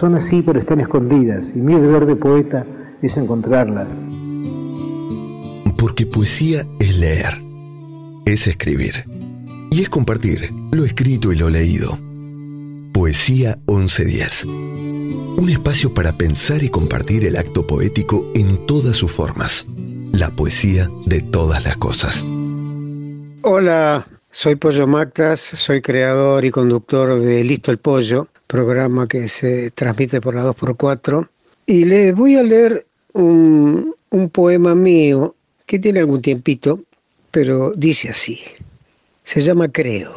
son así pero están escondidas y mi deber de poeta es encontrarlas. Porque poesía es leer, es escribir y es compartir lo escrito y lo leído. Poesía 1110. Un espacio para pensar y compartir el acto poético en todas sus formas. La poesía de todas las cosas. Hola, soy Pollo Mactas, soy creador y conductor de Listo el Pollo, programa que se transmite por la 2x4. Y les voy a leer un, un poema mío que tiene algún tiempito, pero dice así. Se llama Creo.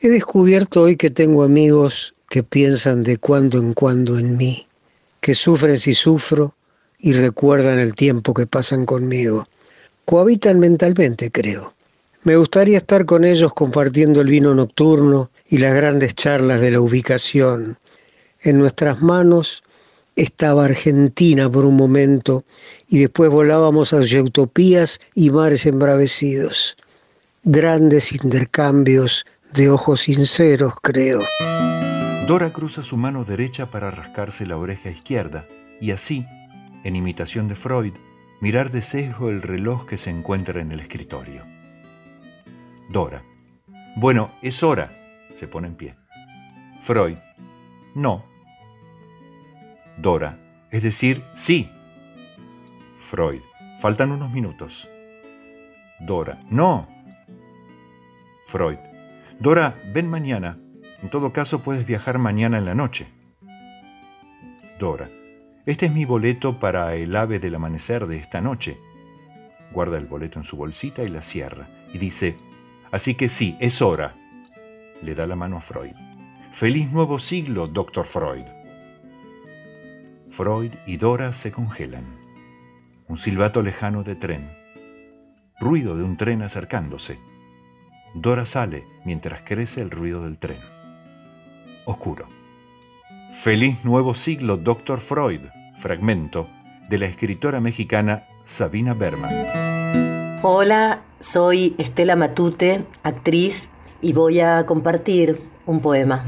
He descubierto hoy que tengo amigos que piensan de cuando en cuando en mí, que sufren si sufro y recuerdan el tiempo que pasan conmigo. Cohabitan mentalmente, creo. Me gustaría estar con ellos compartiendo el vino nocturno y las grandes charlas de la ubicación. En nuestras manos estaba Argentina por un momento y después volábamos hacia utopías y mares embravecidos. Grandes intercambios de ojos sinceros, creo. Dora cruza su mano derecha para rascarse la oreja izquierda y así, en imitación de Freud, mirar de sesgo el reloj que se encuentra en el escritorio. Dora. Bueno, es hora. Se pone en pie. Freud. No. Dora. Es decir, sí. Freud. Faltan unos minutos. Dora. No. Freud. Dora, ven mañana. En todo caso, puedes viajar mañana en la noche. Dora. Este es mi boleto para el ave del amanecer de esta noche. Guarda el boleto en su bolsita y la cierra. Y dice, Así que sí, es hora. Le da la mano a Freud. Feliz nuevo siglo, doctor Freud. Freud y Dora se congelan. Un silbato lejano de tren. Ruido de un tren acercándose. Dora sale mientras crece el ruido del tren. Oscuro. Feliz nuevo siglo, Dr. Freud. Fragmento de la escritora mexicana Sabina Berman. Hola, soy Estela Matute, actriz, y voy a compartir un poema.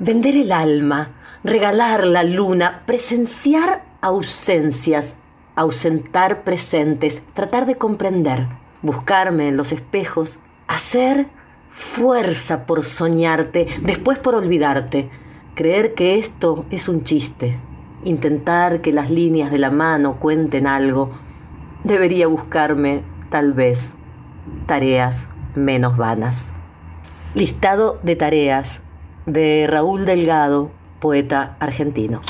Vender el alma, regalar la luna, presenciar ausencias, ausentar presentes, tratar de comprender, buscarme en los espejos, hacer fuerza por soñarte, después por olvidarte, creer que esto es un chiste, intentar que las líneas de la mano cuenten algo. Debería buscarme, tal vez, tareas menos vanas. Listado de tareas de Raúl Delgado, poeta argentino.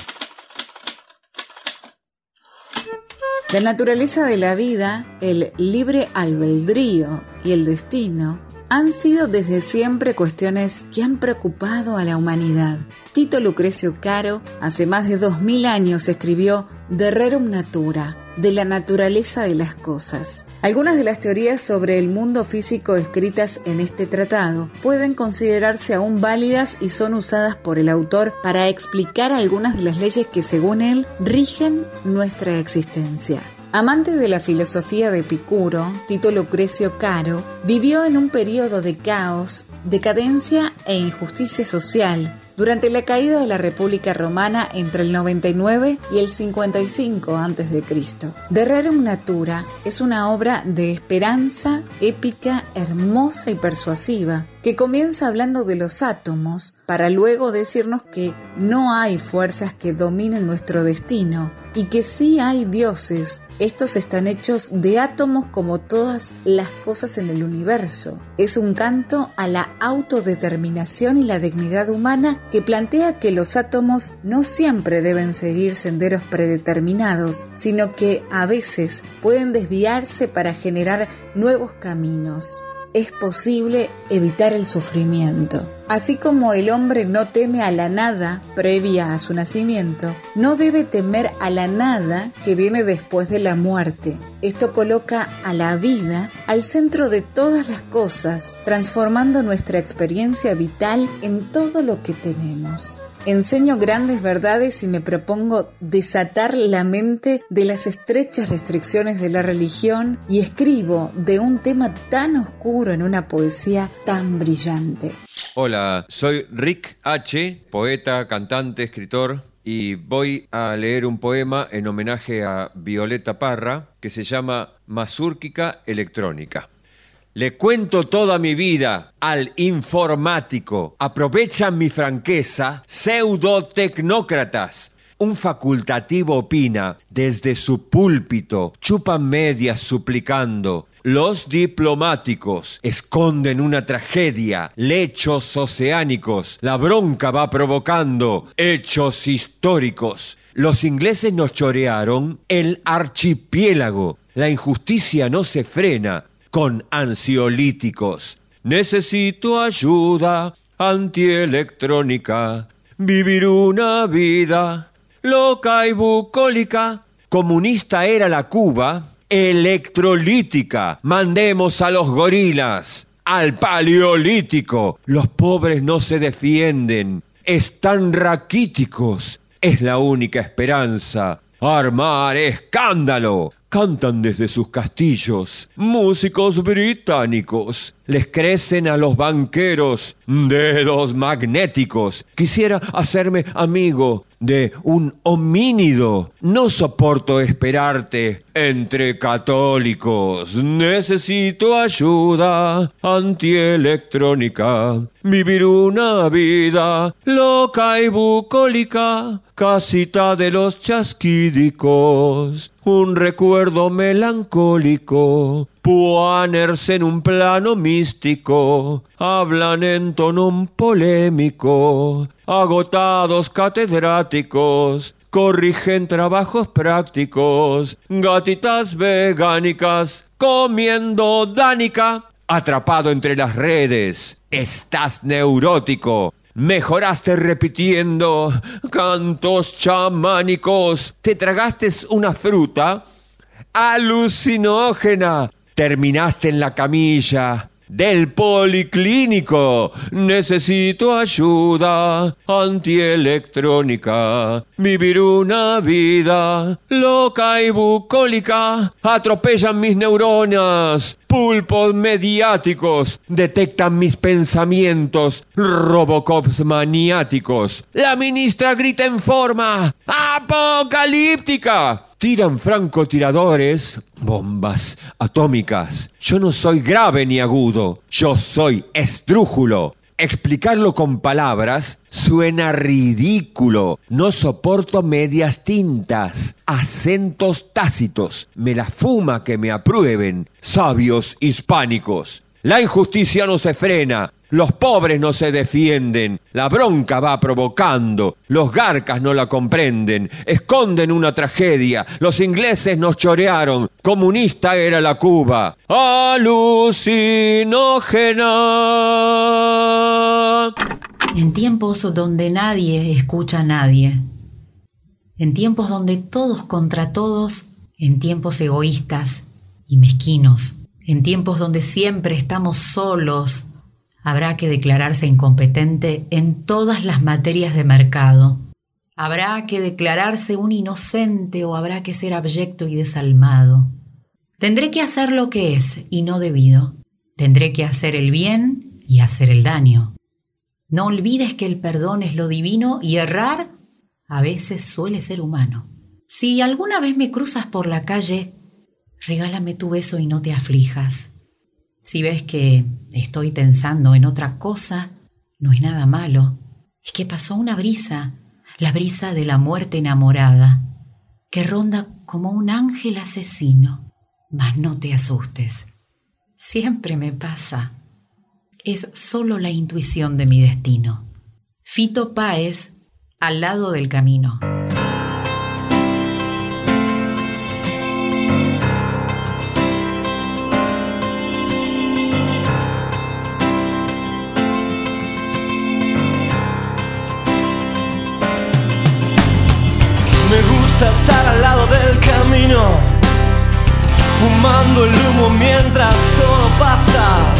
La naturaleza de la vida, el libre albedrío y el destino han sido desde siempre cuestiones que han preocupado a la humanidad. Tito Lucrecio Caro hace más de dos mil años escribió De Rerum Natura, de la naturaleza de las cosas. Algunas de las teorías sobre el mundo físico escritas en este tratado pueden considerarse aún válidas y son usadas por el autor para explicar algunas de las leyes que según él rigen nuestra existencia. Amante de la filosofía de Epicuro, Tito Lucrecio Caro vivió en un periodo de caos, decadencia e injusticia social durante la caída de la República Romana entre el 99 y el 55 a.C. De Rerum Natura es una obra de esperanza épica, hermosa y persuasiva, que comienza hablando de los átomos para luego decirnos que no hay fuerzas que dominen nuestro destino y que sí hay dioses. Estos están hechos de átomos como todas las cosas en el universo. Es un canto a la autodeterminación y la dignidad humana que plantea que los átomos no siempre deben seguir senderos predeterminados, sino que a veces pueden desviarse para generar nuevos caminos es posible evitar el sufrimiento. Así como el hombre no teme a la nada previa a su nacimiento, no debe temer a la nada que viene después de la muerte. Esto coloca a la vida al centro de todas las cosas, transformando nuestra experiencia vital en todo lo que tenemos. Enseño grandes verdades y me propongo desatar la mente de las estrechas restricciones de la religión y escribo de un tema tan oscuro en una poesía tan brillante. Hola, soy Rick H., poeta, cantante, escritor, y voy a leer un poema en homenaje a Violeta Parra que se llama Masúrquica Electrónica. Le cuento toda mi vida al informático. Aprovechan mi franqueza pseudotecnócratas. Un facultativo opina desde su púlpito, chupan medias suplicando. Los diplomáticos esconden una tragedia, lechos oceánicos, la bronca va provocando hechos históricos. Los ingleses nos chorearon el archipiélago. La injusticia no se frena, con ansiolíticos. Necesito ayuda antielectrónica, vivir una vida loca y bucólica. Comunista era la Cuba, electrolítica. Mandemos a los gorilas al paleolítico. Los pobres no se defienden, están raquíticos. Es la única esperanza. Armar escándalo cantan desde sus castillos. Músicos británicos les crecen a los banqueros dedos magnéticos. Quisiera hacerme amigo de un homínido. No soporto esperarte entre católicos. Necesito ayuda antielectrónica. Vivir una vida loca y bucólica. Casita de los chasquídicos. Un recuerdo melancólico Puaners en un plano místico hablan en tono polémico. Agotados catedráticos corrigen trabajos prácticos. Gatitas vegánicas comiendo dánica. Atrapado entre las redes. Estás neurótico. Mejoraste repitiendo cantos chamánicos. Te tragaste una fruta alucinógena Terminaste en la camilla, del policlínico. Necesito ayuda antielectrónica. Vivir una vida loca y bucólica. Atropellan mis neuronas. Pulpos mediáticos detectan mis pensamientos. Robocops maniáticos. La ministra grita en forma apocalíptica tiran francotiradores, bombas atómicas. Yo no soy grave ni agudo, yo soy esdrújulo. Explicarlo con palabras suena ridículo. No soporto medias tintas, acentos tácitos. Me la fuma que me aprueben, sabios hispánicos. La injusticia no se frena, los pobres no se defienden, la bronca va provocando, los garcas no la comprenden, esconden una tragedia, los ingleses nos chorearon, comunista era la Cuba, alucinógena. En tiempos donde nadie escucha a nadie, en tiempos donde todos contra todos, en tiempos egoístas y mezquinos, en tiempos donde siempre estamos solos, Habrá que declararse incompetente en todas las materias de mercado. Habrá que declararse un inocente o habrá que ser abyecto y desalmado. Tendré que hacer lo que es y no debido. Tendré que hacer el bien y hacer el daño. No olvides que el perdón es lo divino y errar a veces suele ser humano. Si alguna vez me cruzas por la calle, regálame tu beso y no te aflijas. Si ves que estoy pensando en otra cosa, no es nada malo. Es que pasó una brisa, la brisa de la muerte enamorada, que ronda como un ángel asesino. Mas no te asustes. Siempre me pasa. Es solo la intuición de mi destino. Fito Páez, al lado del camino. estar al lado del camino, fumando el humo mientras todo pasa.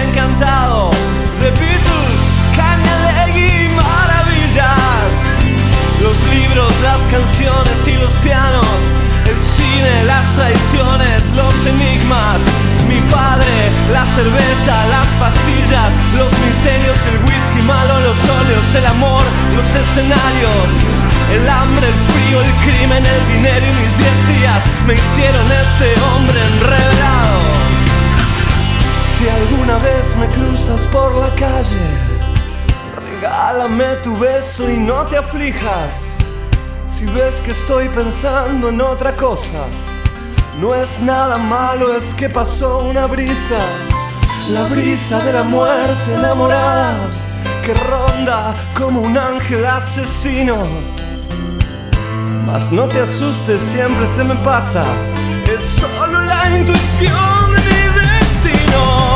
traiciones, los enigmas. Mi padre, la cerveza, las pastillas, los misterios, el whisky malo, los óleos, el amor, los escenarios el hambre, el frío, el crimen, el dinero y mis diez días me hicieron este hombre enredado. Si alguna vez me cruzas por la calle, Regálame tu beso y no te aflijas. Si ves que estoy pensando en otra cosa, no es nada malo, es que pasó una brisa, la brisa de la muerte enamorada que ronda como un ángel asesino. Mas no te asustes, siempre se me pasa, es solo la intuición de mi destino.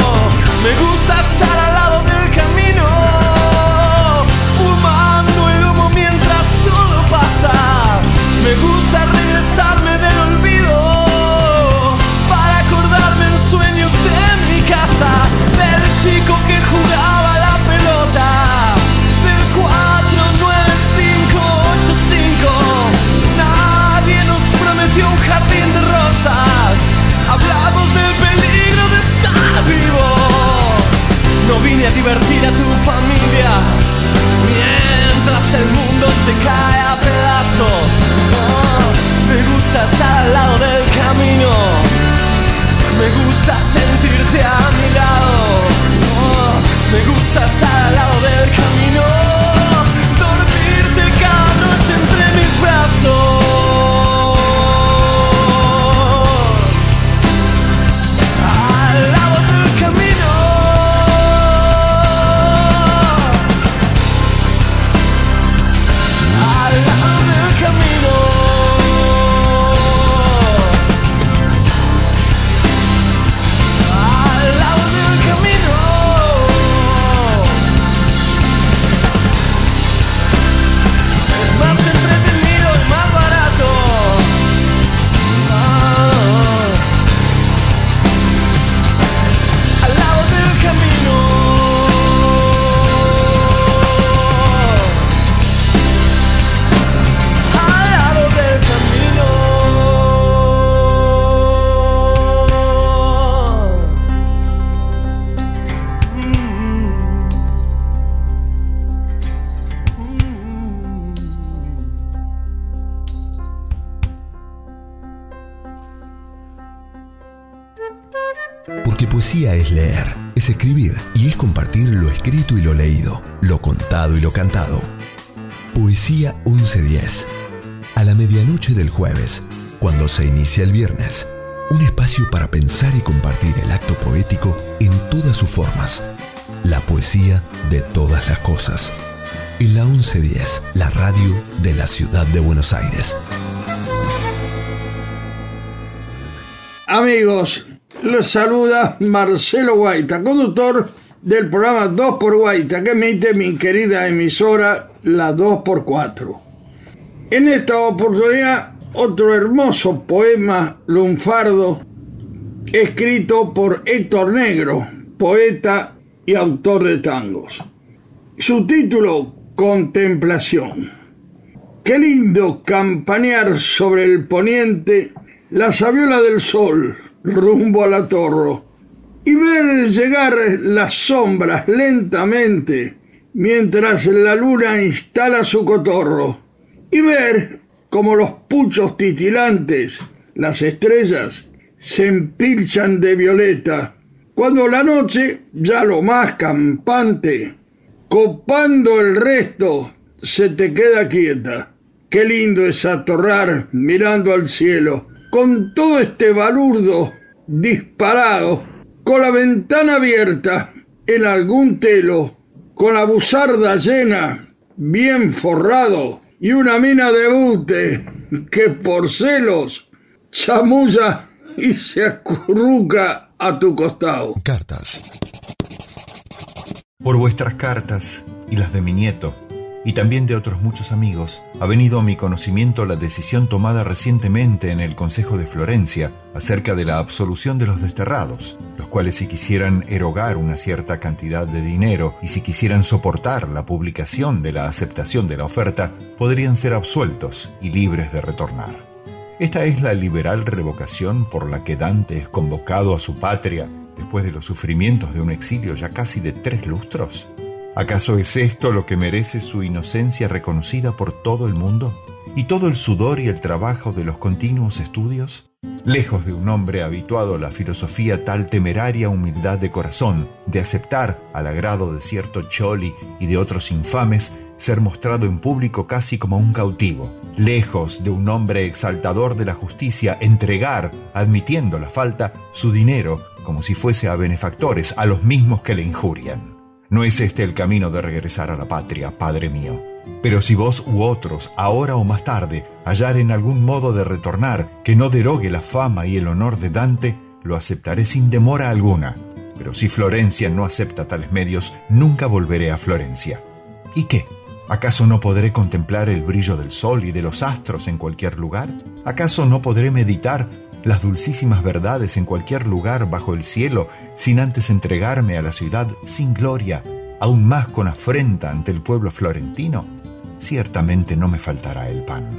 Me gusta estar al lado del camino, fumando el humo mientras todo pasa. Me gusta chico que jugaba la pelota, del 49585. Nadie nos prometió un jardín de rosas, hablamos del peligro de estar vivo. No vine a divertir a tu familia mientras el mundo se cae a pedazos. Me gusta estar al lado del camino. Me gusta sentirte a mi lado. Me gusta estar cuando se inicia el viernes, un espacio para pensar y compartir el acto poético en todas sus formas. La poesía de todas las cosas. En la 1110, la radio de la ciudad de Buenos Aires. Amigos, les saluda Marcelo Guaita, conductor del programa 2 por Guaita que emite mi querida emisora la 2x4. En esta oportunidad, otro hermoso poema lunfardo escrito por Héctor Negro, poeta y autor de tangos. Su título, Contemplación. Qué lindo campanear sobre el poniente la sabiola del sol rumbo a la torre y ver llegar las sombras lentamente mientras la luna instala su cotorro y ver como los puchos titilantes, las estrellas, se empilchan de violeta cuando la noche, ya lo más campante, copando el resto, se te queda quieta. Qué lindo es atorrar mirando al cielo, con todo este balurdo disparado, con la ventana abierta en algún telo, con la buzarda llena, bien forrado, y una mina de bute que por celos chamulla y se acurruca a tu costado. Cartas. Por vuestras cartas y las de mi nieto, y también de otros muchos amigos, ha venido a mi conocimiento la decisión tomada recientemente en el Consejo de Florencia acerca de la absolución de los desterrados, los cuales si quisieran erogar una cierta cantidad de dinero y si quisieran soportar la publicación de la aceptación de la oferta, podrían ser absueltos y libres de retornar. Esta es la liberal revocación por la que Dante es convocado a su patria después de los sufrimientos de un exilio ya casi de tres lustros. ¿Acaso es esto lo que merece su inocencia reconocida por todo el mundo? ¿Y todo el sudor y el trabajo de los continuos estudios? lejos de un hombre habituado a la filosofía tal temeraria humildad de corazón, de aceptar, al agrado de cierto Choli y de otros infames, ser mostrado en público casi como un cautivo, lejos de un hombre exaltador de la justicia, entregar, admitiendo la falta, su dinero como si fuese a benefactores, a los mismos que le injurian. No es este el camino de regresar a la patria, Padre mío. Pero si vos u otros, ahora o más tarde, hallaren algún modo de retornar que no derogue la fama y el honor de Dante, lo aceptaré sin demora alguna. Pero si Florencia no acepta tales medios, nunca volveré a Florencia. ¿Y qué? ¿Acaso no podré contemplar el brillo del sol y de los astros en cualquier lugar? ¿Acaso no podré meditar las dulcísimas verdades en cualquier lugar bajo el cielo sin antes entregarme a la ciudad sin gloria, aún más con afrenta ante el pueblo florentino? Ciertamente no me faltará el pan.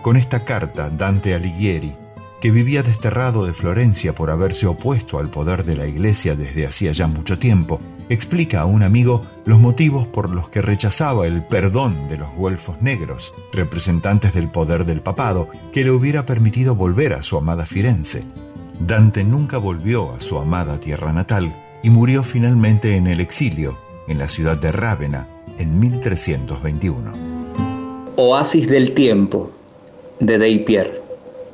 Con esta carta, Dante Alighieri que vivía desterrado de Florencia por haberse opuesto al poder de la Iglesia desde hacía ya mucho tiempo, explica a un amigo los motivos por los que rechazaba el perdón de los güelfos negros, representantes del poder del papado, que le hubiera permitido volver a su amada Firenze. Dante nunca volvió a su amada tierra natal y murió finalmente en el exilio, en la ciudad de Rávena, en 1321. Oasis del tiempo, de Deipier.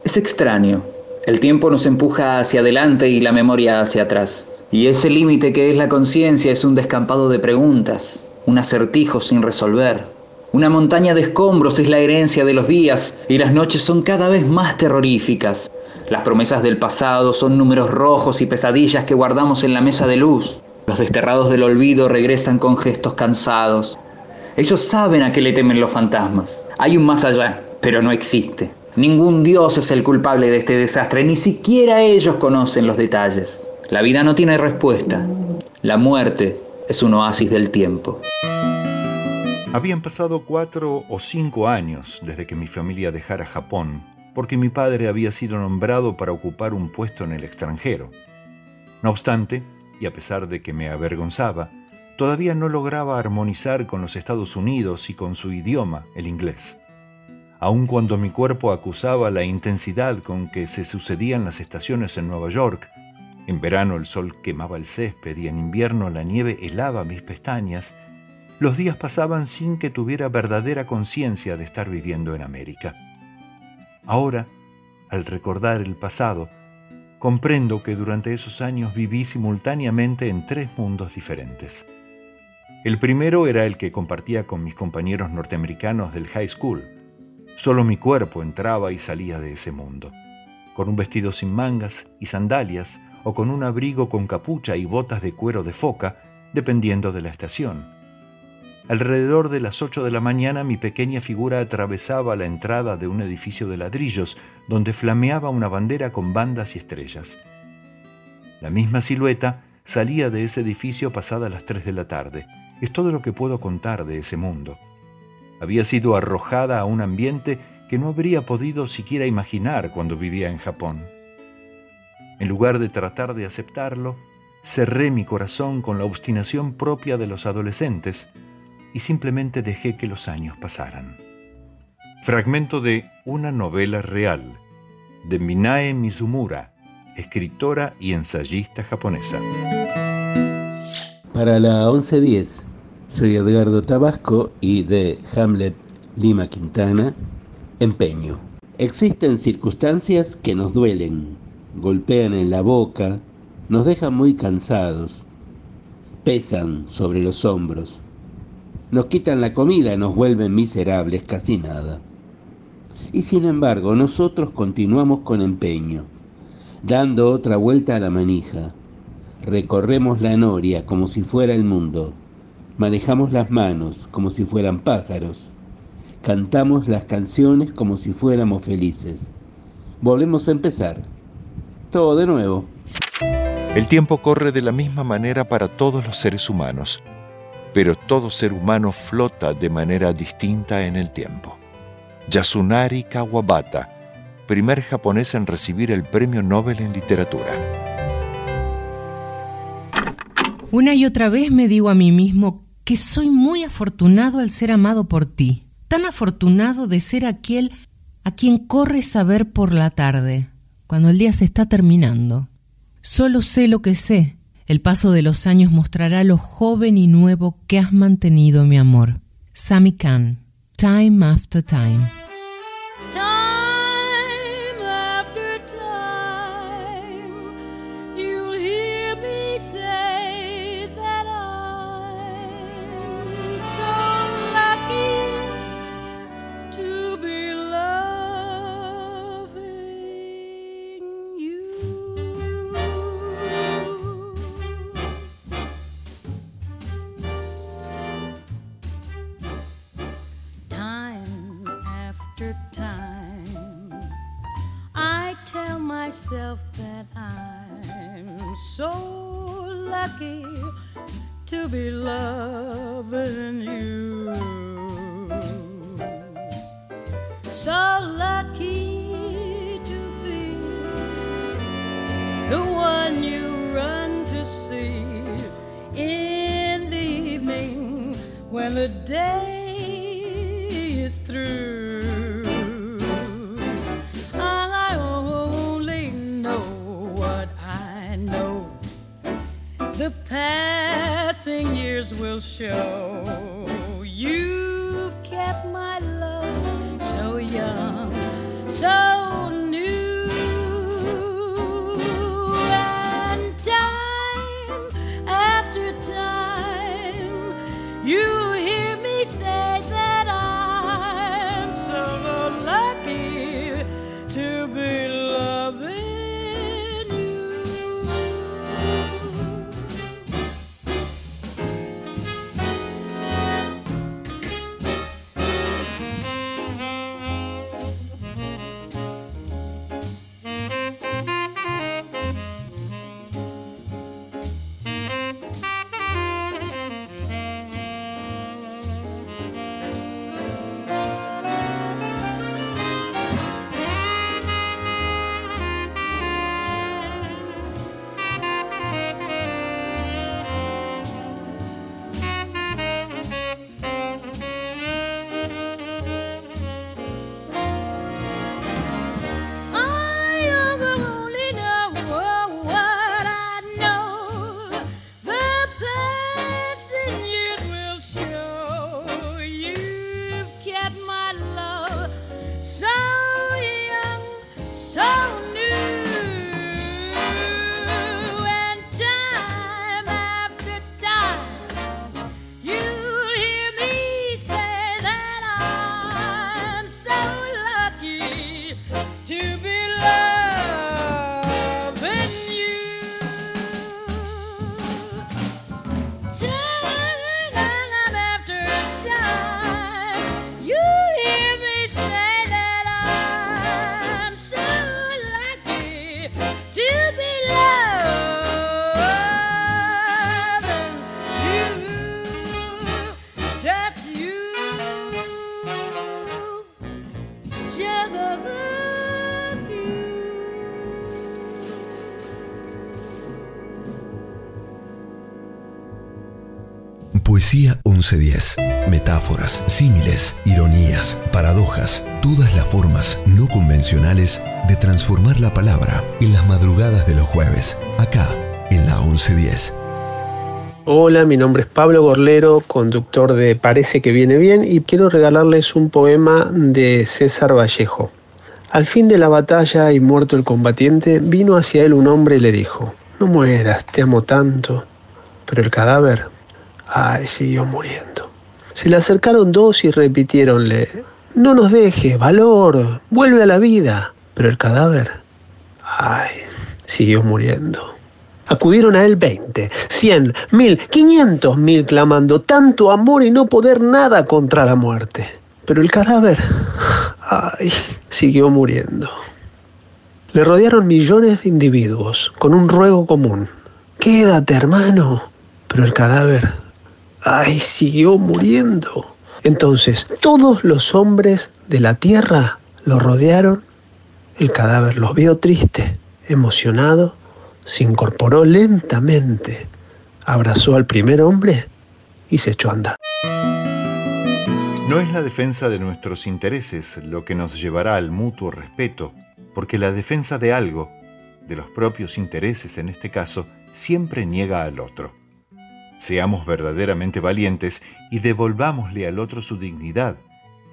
Es extraño. El tiempo nos empuja hacia adelante y la memoria hacia atrás. Y ese límite que es la conciencia es un descampado de preguntas, un acertijo sin resolver. Una montaña de escombros es la herencia de los días y las noches son cada vez más terroríficas. Las promesas del pasado son números rojos y pesadillas que guardamos en la mesa de luz. Los desterrados del olvido regresan con gestos cansados. Ellos saben a qué le temen los fantasmas. Hay un más allá, pero no existe. Ningún dios es el culpable de este desastre, ni siquiera ellos conocen los detalles. La vida no tiene respuesta. La muerte es un oasis del tiempo. Habían pasado cuatro o cinco años desde que mi familia dejara Japón, porque mi padre había sido nombrado para ocupar un puesto en el extranjero. No obstante, y a pesar de que me avergonzaba, todavía no lograba armonizar con los Estados Unidos y con su idioma, el inglés aun cuando mi cuerpo acusaba la intensidad con que se sucedían las estaciones en Nueva York. En verano el sol quemaba el césped y en invierno la nieve helaba mis pestañas. Los días pasaban sin que tuviera verdadera conciencia de estar viviendo en América. Ahora, al recordar el pasado, comprendo que durante esos años viví simultáneamente en tres mundos diferentes. El primero era el que compartía con mis compañeros norteamericanos del high school, Solo mi cuerpo entraba y salía de ese mundo, con un vestido sin mangas y sandalias, o con un abrigo con capucha y botas de cuero de foca, dependiendo de la estación. Alrededor de las ocho de la mañana mi pequeña figura atravesaba la entrada de un edificio de ladrillos donde flameaba una bandera con bandas y estrellas. La misma silueta salía de ese edificio pasada las tres de la tarde. Es todo lo que puedo contar de ese mundo había sido arrojada a un ambiente que no habría podido siquiera imaginar cuando vivía en Japón. En lugar de tratar de aceptarlo, cerré mi corazón con la obstinación propia de los adolescentes y simplemente dejé que los años pasaran. Fragmento de Una novela real de Minae Mizumura, escritora y ensayista japonesa. Para la 1110 soy Edgardo Tabasco y de Hamlet Lima Quintana, Empeño. Existen circunstancias que nos duelen, golpean en la boca, nos dejan muy cansados, pesan sobre los hombros, nos quitan la comida, nos vuelven miserables, casi nada. Y sin embargo, nosotros continuamos con empeño, dando otra vuelta a la manija. Recorremos la noria como si fuera el mundo Manejamos las manos como si fueran pájaros. Cantamos las canciones como si fuéramos felices. Volvemos a empezar. Todo de nuevo. El tiempo corre de la misma manera para todos los seres humanos, pero todo ser humano flota de manera distinta en el tiempo. Yasunari Kawabata, primer japonés en recibir el Premio Nobel en Literatura. Una y otra vez me digo a mí mismo que soy muy afortunado al ser amado por ti, tan afortunado de ser aquel a quien corres a ver por la tarde, cuando el día se está terminando. Solo sé lo que sé. El paso de los años mostrará lo joven y nuevo que has mantenido mi amor. Sami Khan, Time After Time. 1210. Metáforas, símiles, ironías, paradojas, todas las formas no convencionales de transformar la palabra en las madrugadas de los jueves, acá en la 1110. Hola, mi nombre es Pablo Gorlero, conductor de Parece que viene bien y quiero regalarles un poema de César Vallejo. Al fin de la batalla y muerto el combatiente, vino hacia él un hombre y le dijo, No mueras, te amo tanto. Pero el cadáver Ay, siguió muriendo. Se le acercaron dos y repitiéronle, no nos dejes, valor, vuelve a la vida. Pero el cadáver, ay, siguió muriendo. Acudieron a él veinte, cien, mil, quinientos mil clamando tanto amor y no poder nada contra la muerte. Pero el cadáver, ay, siguió muriendo. Le rodearon millones de individuos con un ruego común. Quédate, hermano. Pero el cadáver ay, siguió muriendo. Entonces, todos los hombres de la tierra lo rodearon, el cadáver los vio triste, emocionado, se incorporó lentamente, abrazó al primer hombre y se echó a andar. No es la defensa de nuestros intereses lo que nos llevará al mutuo respeto, porque la defensa de algo, de los propios intereses en este caso, siempre niega al otro. Seamos verdaderamente valientes y devolvámosle al otro su dignidad.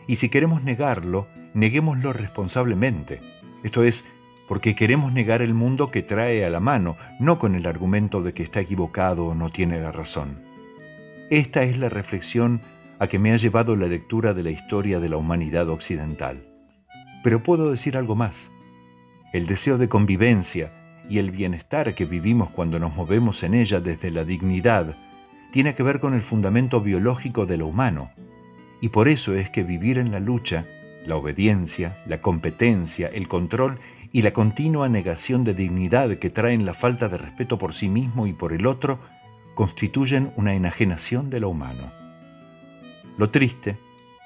Y si queremos negarlo, neguémoslo responsablemente. Esto es, porque queremos negar el mundo que trae a la mano, no con el argumento de que está equivocado o no tiene la razón. Esta es la reflexión a que me ha llevado la lectura de la historia de la humanidad occidental. Pero puedo decir algo más. El deseo de convivencia y el bienestar que vivimos cuando nos movemos en ella desde la dignidad tiene que ver con el fundamento biológico de lo humano. Y por eso es que vivir en la lucha, la obediencia, la competencia, el control y la continua negación de dignidad que traen la falta de respeto por sí mismo y por el otro constituyen una enajenación de lo humano. Lo triste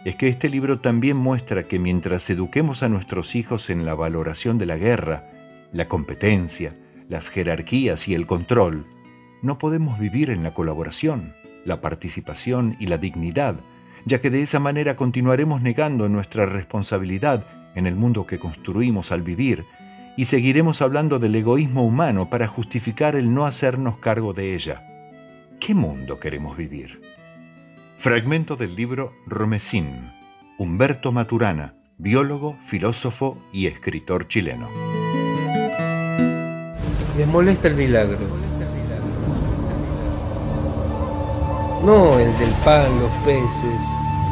es que este libro también muestra que mientras eduquemos a nuestros hijos en la valoración de la guerra, la competencia, las jerarquías y el control, no podemos vivir en la colaboración, la participación y la dignidad, ya que de esa manera continuaremos negando nuestra responsabilidad en el mundo que construimos al vivir y seguiremos hablando del egoísmo humano para justificar el no hacernos cargo de ella. ¿Qué mundo queremos vivir? Fragmento del libro Romesín, Humberto Maturana, biólogo, filósofo y escritor chileno. Les molesta el milagro. No el del pan, los peces,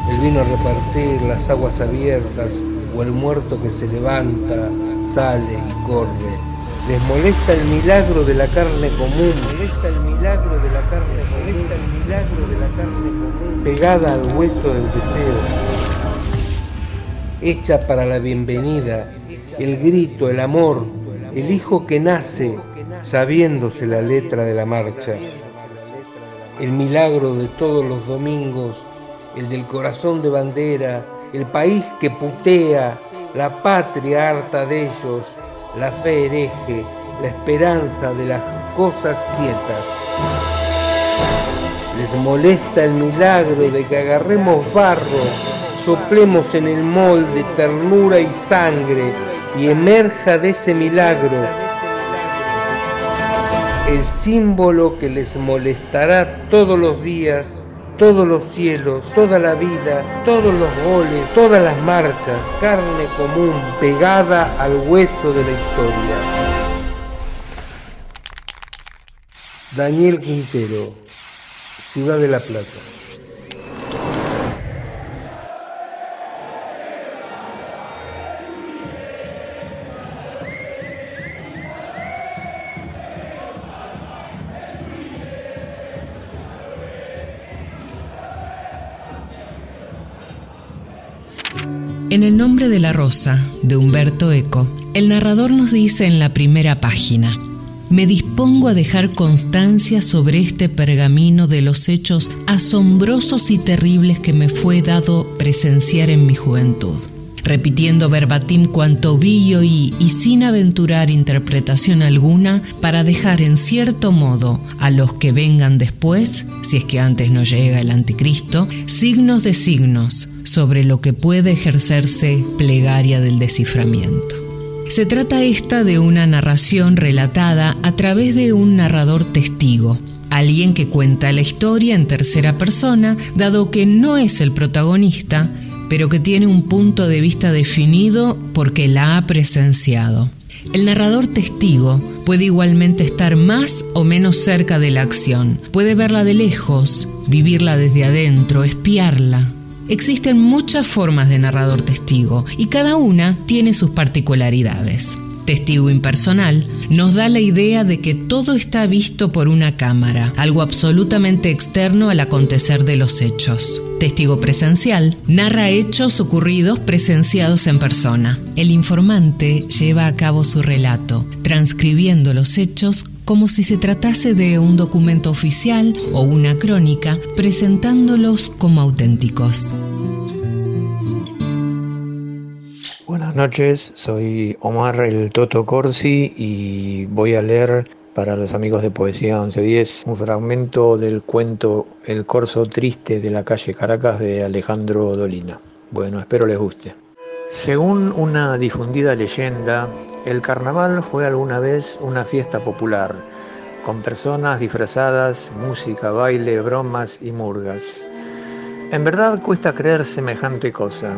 el vino a repartir, las aguas abiertas o el muerto que se levanta, sale y corre. Les molesta el milagro de la carne común. Molesta el milagro de la carne molesta el milagro de la carne común. Pegada al hueso del deseo. Hecha para la bienvenida, el grito, el amor, el hijo que nace sabiéndose la letra de la marcha. El milagro de todos los domingos, el del corazón de bandera, el país que putea, la patria harta de ellos, la fe hereje, la esperanza de las cosas quietas. Les molesta el milagro de que agarremos barro, soplemos en el molde ternura y sangre y emerja de ese milagro el símbolo que les molestará todos los días todos los cielos, toda la vida, todos los goles, todas las marchas, carne común pegada al hueso de la historia. Daniel Quintero, Ciudad de la Plata. En el nombre de la rosa, de Humberto Eco, el narrador nos dice en la primera página, me dispongo a dejar constancia sobre este pergamino de los hechos asombrosos y terribles que me fue dado presenciar en mi juventud repitiendo verbatim cuanto vi y oí y sin aventurar interpretación alguna para dejar en cierto modo a los que vengan después, si es que antes no llega el anticristo, signos de signos sobre lo que puede ejercerse plegaria del desciframiento. Se trata esta de una narración relatada a través de un narrador testigo, alguien que cuenta la historia en tercera persona, dado que no es el protagonista, pero que tiene un punto de vista definido porque la ha presenciado. El narrador testigo puede igualmente estar más o menos cerca de la acción, puede verla de lejos, vivirla desde adentro, espiarla. Existen muchas formas de narrador testigo y cada una tiene sus particularidades. Testigo impersonal nos da la idea de que todo está visto por una cámara, algo absolutamente externo al acontecer de los hechos. Testigo presencial narra hechos ocurridos presenciados en persona. El informante lleva a cabo su relato, transcribiendo los hechos como si se tratase de un documento oficial o una crónica, presentándolos como auténticos. Buenas noches, soy Omar el Toto Corsi y voy a leer para los amigos de Poesía 1110 un fragmento del cuento El corso triste de la calle Caracas de Alejandro Dolina. Bueno, espero les guste. Según una difundida leyenda, el carnaval fue alguna vez una fiesta popular, con personas disfrazadas, música, baile, bromas y murgas. En verdad cuesta creer semejante cosa.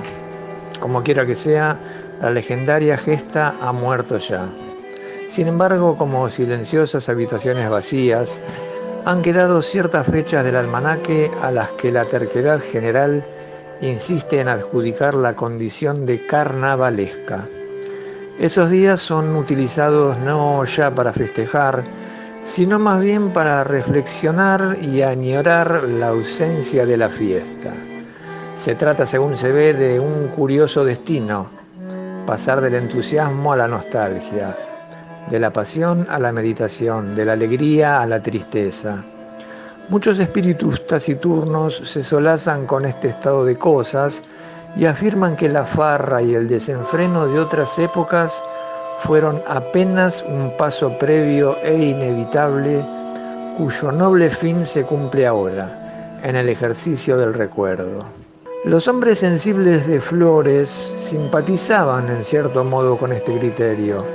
Como quiera que sea, la legendaria gesta ha muerto ya. Sin embargo, como silenciosas habitaciones vacías, han quedado ciertas fechas del almanaque a las que la terquedad general insiste en adjudicar la condición de carnavalesca. Esos días son utilizados no ya para festejar, sino más bien para reflexionar y añorar la ausencia de la fiesta. Se trata, según se ve, de un curioso destino, pasar del entusiasmo a la nostalgia, de la pasión a la meditación, de la alegría a la tristeza. Muchos espíritus taciturnos se solazan con este estado de cosas y afirman que la farra y el desenfreno de otras épocas fueron apenas un paso previo e inevitable cuyo noble fin se cumple ahora, en el ejercicio del recuerdo. Los hombres sensibles de Flores simpatizaban en cierto modo con este criterio.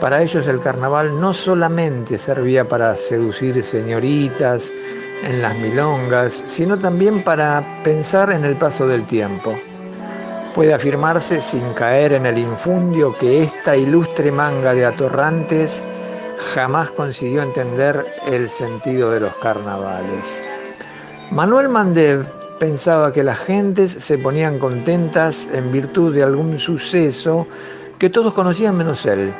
Para ellos el carnaval no solamente servía para seducir señoritas en las milongas, sino también para pensar en el paso del tiempo. Puede afirmarse sin caer en el infundio que esta ilustre manga de atorrantes jamás consiguió entender el sentido de los carnavales. Manuel Mandev pensaba que las gentes se ponían contentas en virtud de algún suceso que todos conocían menos él.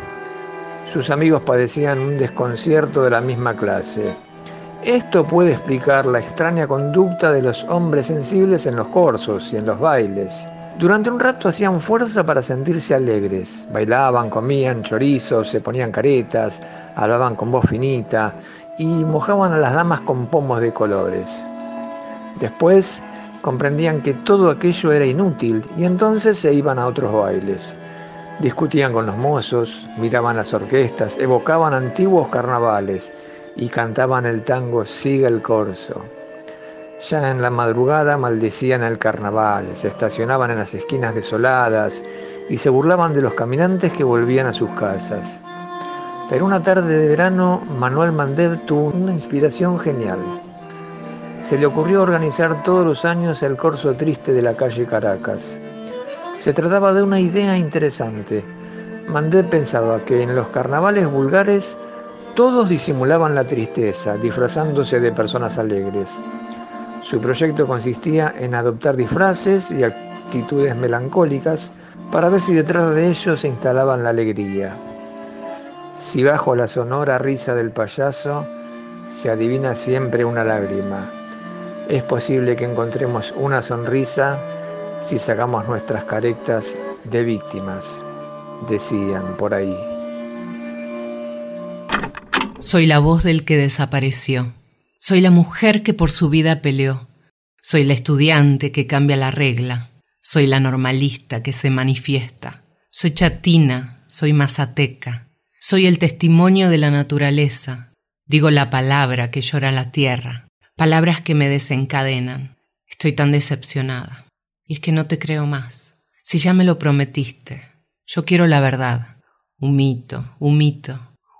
Sus amigos padecían un desconcierto de la misma clase. Esto puede explicar la extraña conducta de los hombres sensibles en los corsos y en los bailes. Durante un rato hacían fuerza para sentirse alegres. Bailaban, comían chorizos, se ponían caretas, hablaban con voz finita y mojaban a las damas con pomos de colores. Después comprendían que todo aquello era inútil y entonces se iban a otros bailes. Discutían con los mozos, miraban las orquestas, evocaban antiguos carnavales y cantaban el tango Siga el corso. Ya en la madrugada maldecían el carnaval, se estacionaban en las esquinas desoladas y se burlaban de los caminantes que volvían a sus casas. Pero una tarde de verano, Manuel Mandev tuvo una inspiración genial se le ocurrió organizar todos los años el corso triste de la calle Caracas. Se trataba de una idea interesante. Mandé pensaba que en los carnavales vulgares todos disimulaban la tristeza, disfrazándose de personas alegres. Su proyecto consistía en adoptar disfraces y actitudes melancólicas para ver si detrás de ellos se instalaban la alegría. Si bajo la sonora risa del payaso se adivina siempre una lágrima, es posible que encontremos una sonrisa si sacamos nuestras caretas de víctimas, decían por ahí. Soy la voz del que desapareció. Soy la mujer que por su vida peleó. Soy la estudiante que cambia la regla. Soy la normalista que se manifiesta. Soy chatina, soy mazateca. Soy el testimonio de la naturaleza. Digo la palabra que llora la tierra palabras que me desencadenan. Estoy tan decepcionada. Y es que no te creo más. Si ya me lo prometiste, yo quiero la verdad. Un mito, un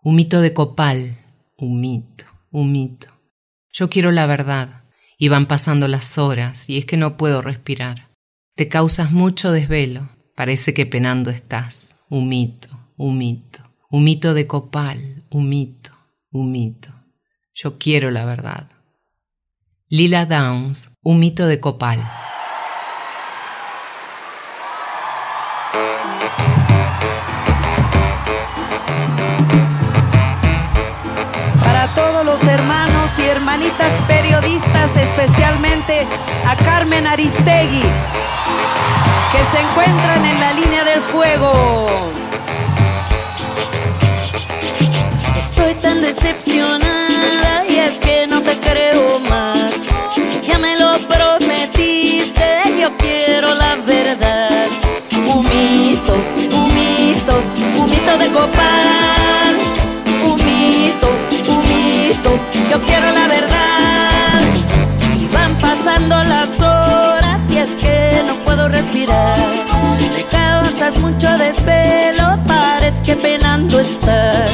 un mito de copal, un mito, un mito. Yo quiero la verdad. Y van pasando las horas y es que no puedo respirar. Te causas mucho desvelo. Parece que penando estás. Un mito, un mito, un mito de copal, un mito. Yo quiero la verdad. Lila Downs, un mito de copal. Para todos los hermanos y hermanitas periodistas, especialmente a Carmen Aristegui, que se encuentran en la línea del fuego. Estoy tan decepcionada mucho desvelo, parece que penando estás.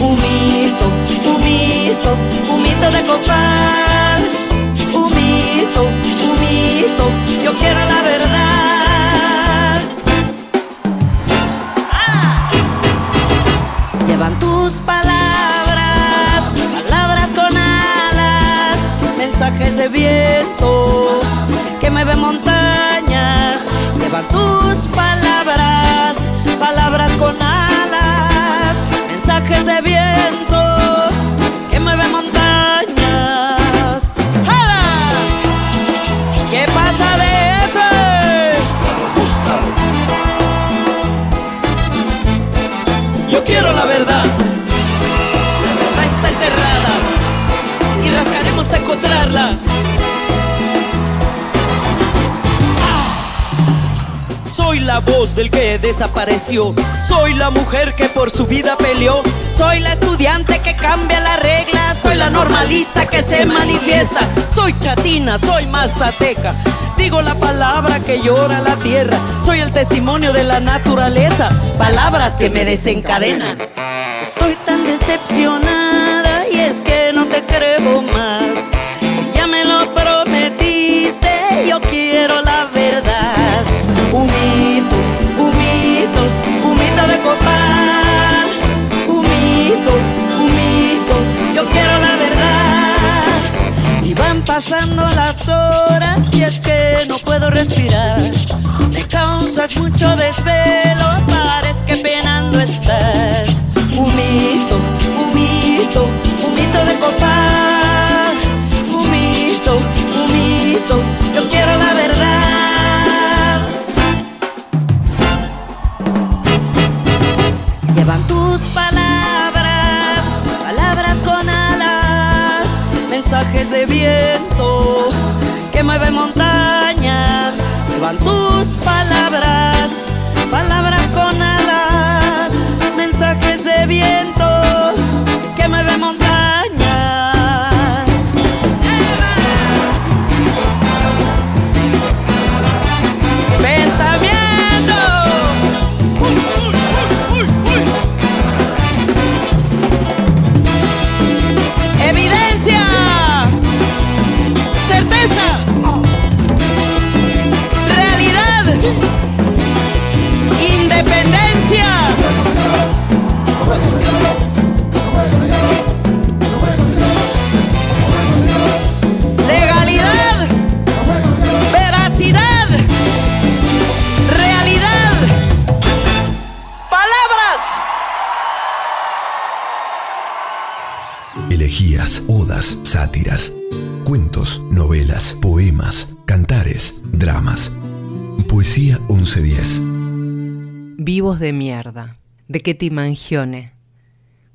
Humito, humito, humito de copal. Humito, humito, yo quiero la verdad. Ah. Llevan tus palabras, palabras con alas, mensajes de viento que me ven montar. Palabras con voz del que desapareció. Soy la mujer que por su vida peleó. Soy la estudiante que cambia las reglas. Soy la normalista que se manifiesta. Soy chatina, soy mazateca. Digo la palabra que llora la tierra. Soy el testimonio de la naturaleza. Palabras que me desencadenan. Estoy tan decepcionada las horas y es que no puedo respirar. Me causas mucho desvelo, parece que penando estás. Un mito, un mito, un mito de copal. Un mito, un mito, yo quiero la verdad. Llevan tus palabras, palabras con alas, mensajes de viento que mueven montañas. Llevan tus palabras dramas. Poesía 1110. Vivos de mierda, de Ketty Mangione,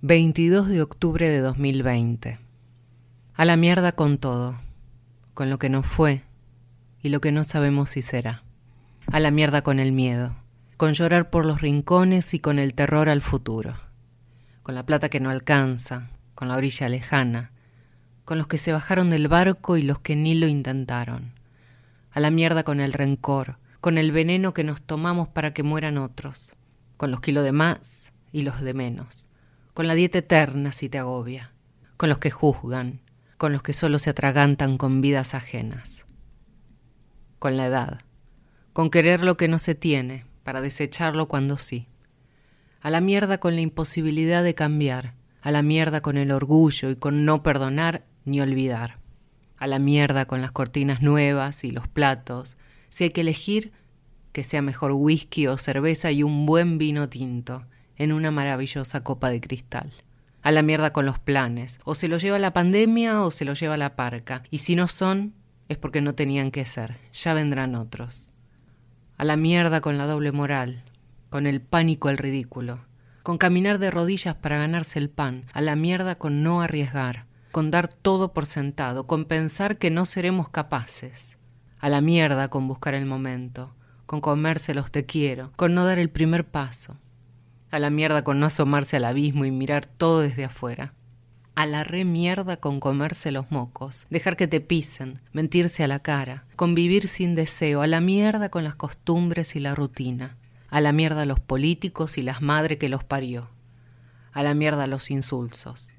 22 de octubre de 2020. A la mierda con todo, con lo que no fue y lo que no sabemos si será. A la mierda con el miedo, con llorar por los rincones y con el terror al futuro. Con la plata que no alcanza, con la orilla lejana, con los que se bajaron del barco y los que ni lo intentaron. A la mierda con el rencor, con el veneno que nos tomamos para que mueran otros, con los kilos de más y los de menos, con la dieta eterna si te agobia, con los que juzgan, con los que solo se atragantan con vidas ajenas, con la edad, con querer lo que no se tiene para desecharlo cuando sí, a la mierda con la imposibilidad de cambiar, a la mierda con el orgullo y con no perdonar ni olvidar, a la mierda con las cortinas nuevas y los platos, si hay que elegir, que sea mejor whisky o cerveza y un buen vino tinto en una maravillosa copa de cristal. A la mierda con los planes, o se lo lleva la pandemia o se lo lleva la parca, y si no son, es porque no tenían que ser, ya vendrán otros. A la mierda con la doble moral, con el pánico al ridículo, con caminar de rodillas para ganarse el pan, a la mierda con no arriesgar, con dar todo por sentado, con pensar que no seremos capaces, a la mierda con buscar el momento, con comerse los te quiero, con no dar el primer paso, a la mierda con no asomarse al abismo y mirar todo desde afuera, a la re mierda con comerse los mocos, dejar que te pisen, mentirse a la cara, convivir sin deseo, a la mierda con las costumbres y la rutina, a la mierda los políticos y las madres que los parió, a la mierda los insulsos,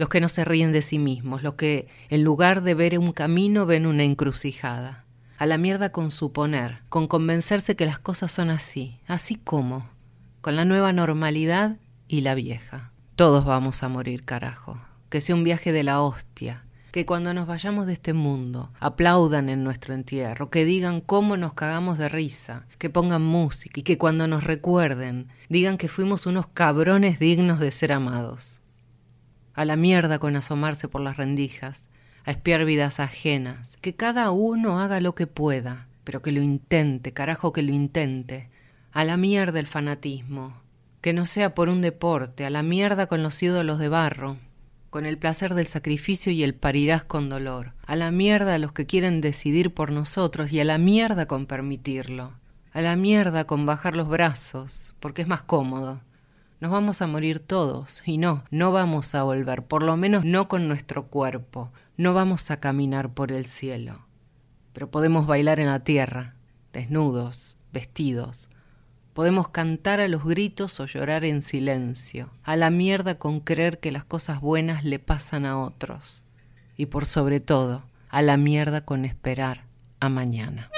los que no se ríen de sí mismos, los que en lugar de ver un camino ven una encrucijada, a la mierda con suponer, con convencerse que las cosas son así, así como, con la nueva normalidad y la vieja. Todos vamos a morir, carajo. Que sea un viaje de la hostia, que cuando nos vayamos de este mundo aplaudan en nuestro entierro, que digan cómo nos cagamos de risa, que pongan música y que cuando nos recuerden digan que fuimos unos cabrones dignos de ser amados. A la mierda con asomarse por las rendijas, a espiar vidas ajenas, que cada uno haga lo que pueda, pero que lo intente, carajo que lo intente. A la mierda el fanatismo, que no sea por un deporte, a la mierda con los ídolos de barro, con el placer del sacrificio y el parirás con dolor, a la mierda a los que quieren decidir por nosotros y a la mierda con permitirlo, a la mierda con bajar los brazos, porque es más cómodo. Nos vamos a morir todos y no, no vamos a volver, por lo menos no con nuestro cuerpo, no vamos a caminar por el cielo, pero podemos bailar en la tierra, desnudos, vestidos, Podemos cantar a los gritos o llorar en silencio, a la mierda con creer que las cosas buenas le pasan a otros. Y por sobre todo, a la mierda con esperar a mañana.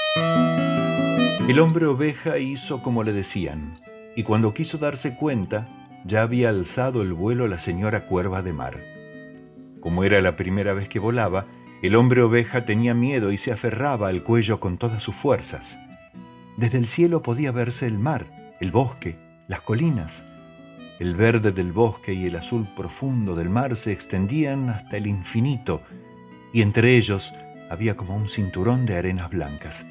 El hombre oveja hizo como le decían, y cuando quiso darse cuenta, ya había alzado el vuelo la señora cuerva de mar. Como era la primera vez que volaba, el hombre oveja tenía miedo y se aferraba al cuello con todas sus fuerzas. Desde el cielo podía verse el mar, el bosque, las colinas. El verde del bosque y el azul profundo del mar se extendían hasta el infinito, y entre ellos había como un cinturón de arenas blancas.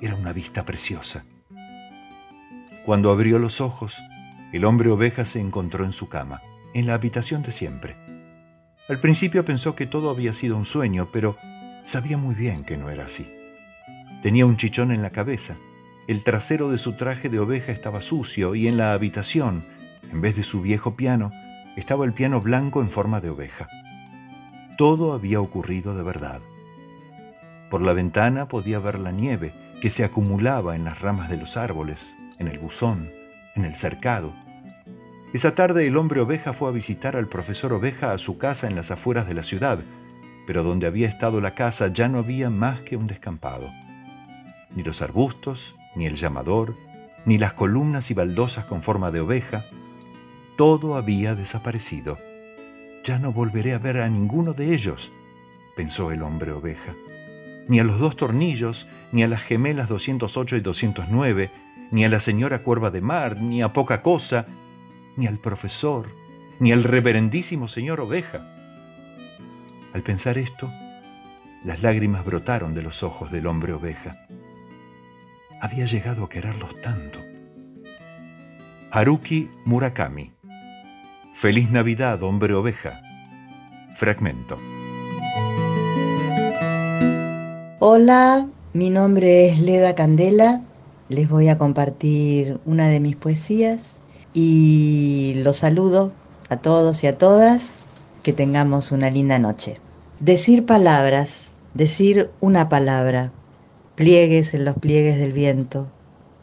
Era una vista preciosa. Cuando abrió los ojos, el hombre oveja se encontró en su cama, en la habitación de siempre. Al principio pensó que todo había sido un sueño, pero sabía muy bien que no era así. Tenía un chichón en la cabeza, el trasero de su traje de oveja estaba sucio y en la habitación, en vez de su viejo piano, estaba el piano blanco en forma de oveja. Todo había ocurrido de verdad. Por la ventana podía ver la nieve que se acumulaba en las ramas de los árboles, en el buzón, en el cercado. Esa tarde el hombre oveja fue a visitar al profesor oveja a su casa en las afueras de la ciudad, pero donde había estado la casa ya no había más que un descampado. Ni los arbustos, ni el llamador, ni las columnas y baldosas con forma de oveja, todo había desaparecido. Ya no volveré a ver a ninguno de ellos, pensó el hombre oveja, ni a los dos tornillos, ni a las gemelas 208 y 209, ni a la señora cuerva de mar, ni a poca cosa, ni al profesor, ni al reverendísimo señor oveja. Al pensar esto, las lágrimas brotaron de los ojos del hombre oveja había llegado a quererlos tanto. Haruki Murakami. Feliz Navidad, hombre oveja. Fragmento. Hola, mi nombre es Leda Candela. Les voy a compartir una de mis poesías y los saludo a todos y a todas. Que tengamos una linda noche. Decir palabras, decir una palabra, pliegues en los pliegues del viento,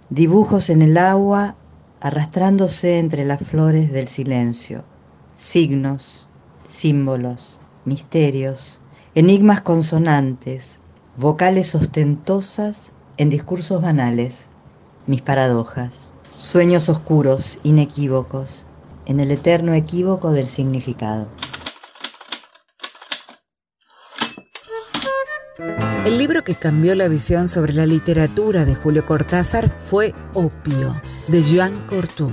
dibujos en el agua arrastrándose entre las flores del silencio, signos, símbolos, misterios, enigmas consonantes, vocales ostentosas en discursos banales, mis paradojas, sueños oscuros, inequívocos, en el eterno equívoco del significado. El libro que cambió la visión sobre la literatura de Julio Cortázar fue Opio, de Jean Cortou.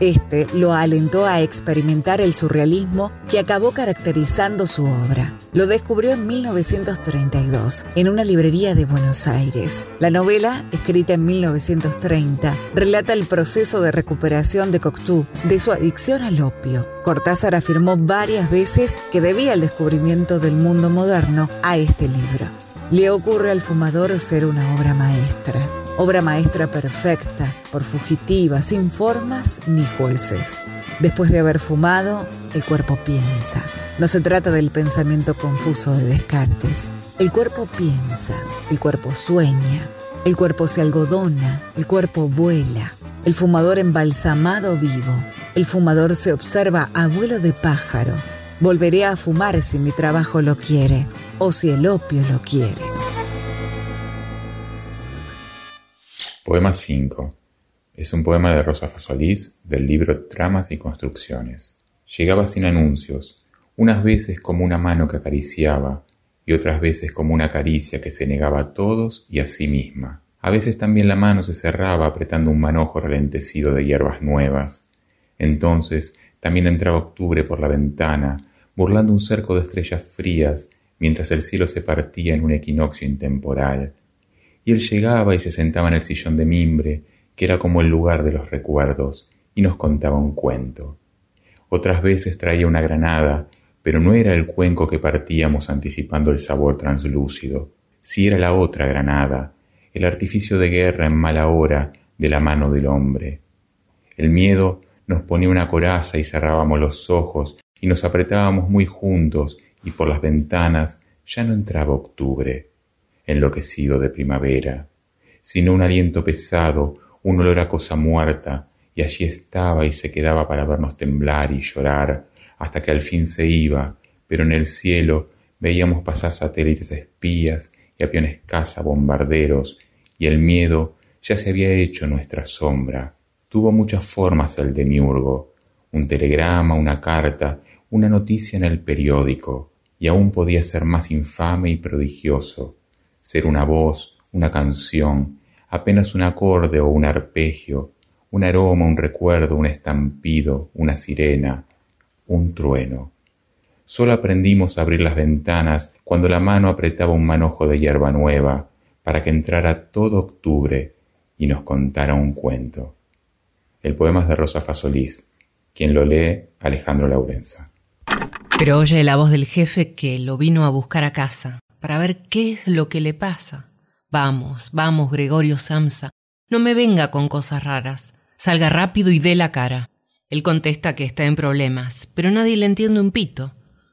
Este lo alentó a experimentar el surrealismo que acabó caracterizando su obra. Lo descubrió en 1932 en una librería de Buenos Aires. La novela, escrita en 1930, relata el proceso de recuperación de Cocteau de su adicción al opio. Cortázar afirmó varias veces que debía el descubrimiento del mundo moderno a este libro. Le ocurre al fumador ser una obra maestra, obra maestra perfecta, por fugitiva, sin formas ni jueces. Después de haber fumado, el cuerpo piensa. No se trata del pensamiento confuso de Descartes. El cuerpo piensa, el cuerpo sueña, el cuerpo se algodona, el cuerpo vuela. El fumador embalsamado vivo. El fumador se observa abuelo de pájaro. Volveré a fumar si mi trabajo lo quiere o si el opio lo quiere. Poema 5. Es un poema de Rosa Fasolís del libro Tramas y Construcciones. Llegaba sin anuncios, unas veces como una mano que acariciaba y otras veces como una caricia que se negaba a todos y a sí misma. A veces también la mano se cerraba apretando un manojo ralentecido de hierbas nuevas. Entonces también entraba octubre por la ventana, burlando un cerco de estrellas frías mientras el cielo se partía en un equinoccio intemporal. Y él llegaba y se sentaba en el sillón de mimbre, que era como el lugar de los recuerdos, y nos contaba un cuento. Otras veces traía una granada, pero no era el cuenco que partíamos anticipando el sabor translúcido, si era la otra granada, el artificio de guerra en mala hora de la mano del hombre. El miedo nos ponía una coraza y cerrábamos los ojos y nos apretábamos muy juntos y por las ventanas ya no entraba octubre, enloquecido de primavera, sino un aliento pesado, un olor a cosa muerta, y allí estaba y se quedaba para vernos temblar y llorar, hasta que al fin se iba, pero en el cielo veíamos pasar satélites espías y aviones caza bombarderos, y el miedo ya se había hecho nuestra sombra. Tuvo muchas formas el demiurgo, un telegrama, una carta, una noticia en el periódico, y aún podía ser más infame y prodigioso, ser una voz, una canción, apenas un acorde o un arpegio, un aroma, un recuerdo, un estampido, una sirena, un trueno. Solo aprendimos a abrir las ventanas cuando la mano apretaba un manojo de hierba nueva para que entrara todo octubre y nos contara un cuento. El poema es de Rosa Fasolís, quien lo lee Alejandro Laurenza. Pero oye la voz del jefe que lo vino a buscar a casa para ver qué es lo que le pasa. Vamos, vamos, Gregorio Samsa, no me venga con cosas raras. Salga rápido y dé la cara. Él contesta que está en problemas, pero nadie le entiende un pito.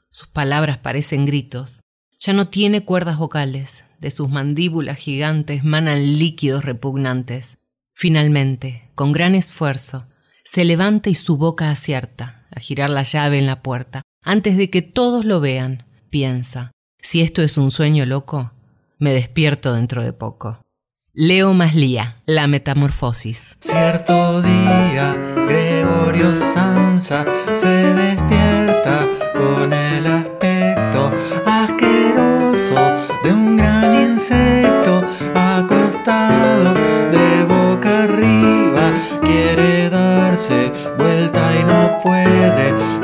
Sus palabras parecen gritos. Ya no tiene cuerdas vocales. De sus mandíbulas gigantes manan líquidos repugnantes. Finalmente, con gran esfuerzo, se levanta y su boca acierta a girar la llave en la puerta. Antes de que todos lo vean, piensa, si esto es un sueño loco, me despierto dentro de poco. Leo Maslía, La Metamorfosis. Cierto día, Gregorio Samsa se despierta con el aspecto asqueroso de un gran insecto acostado de boca arriba. Quiere darse vuelta y no puede.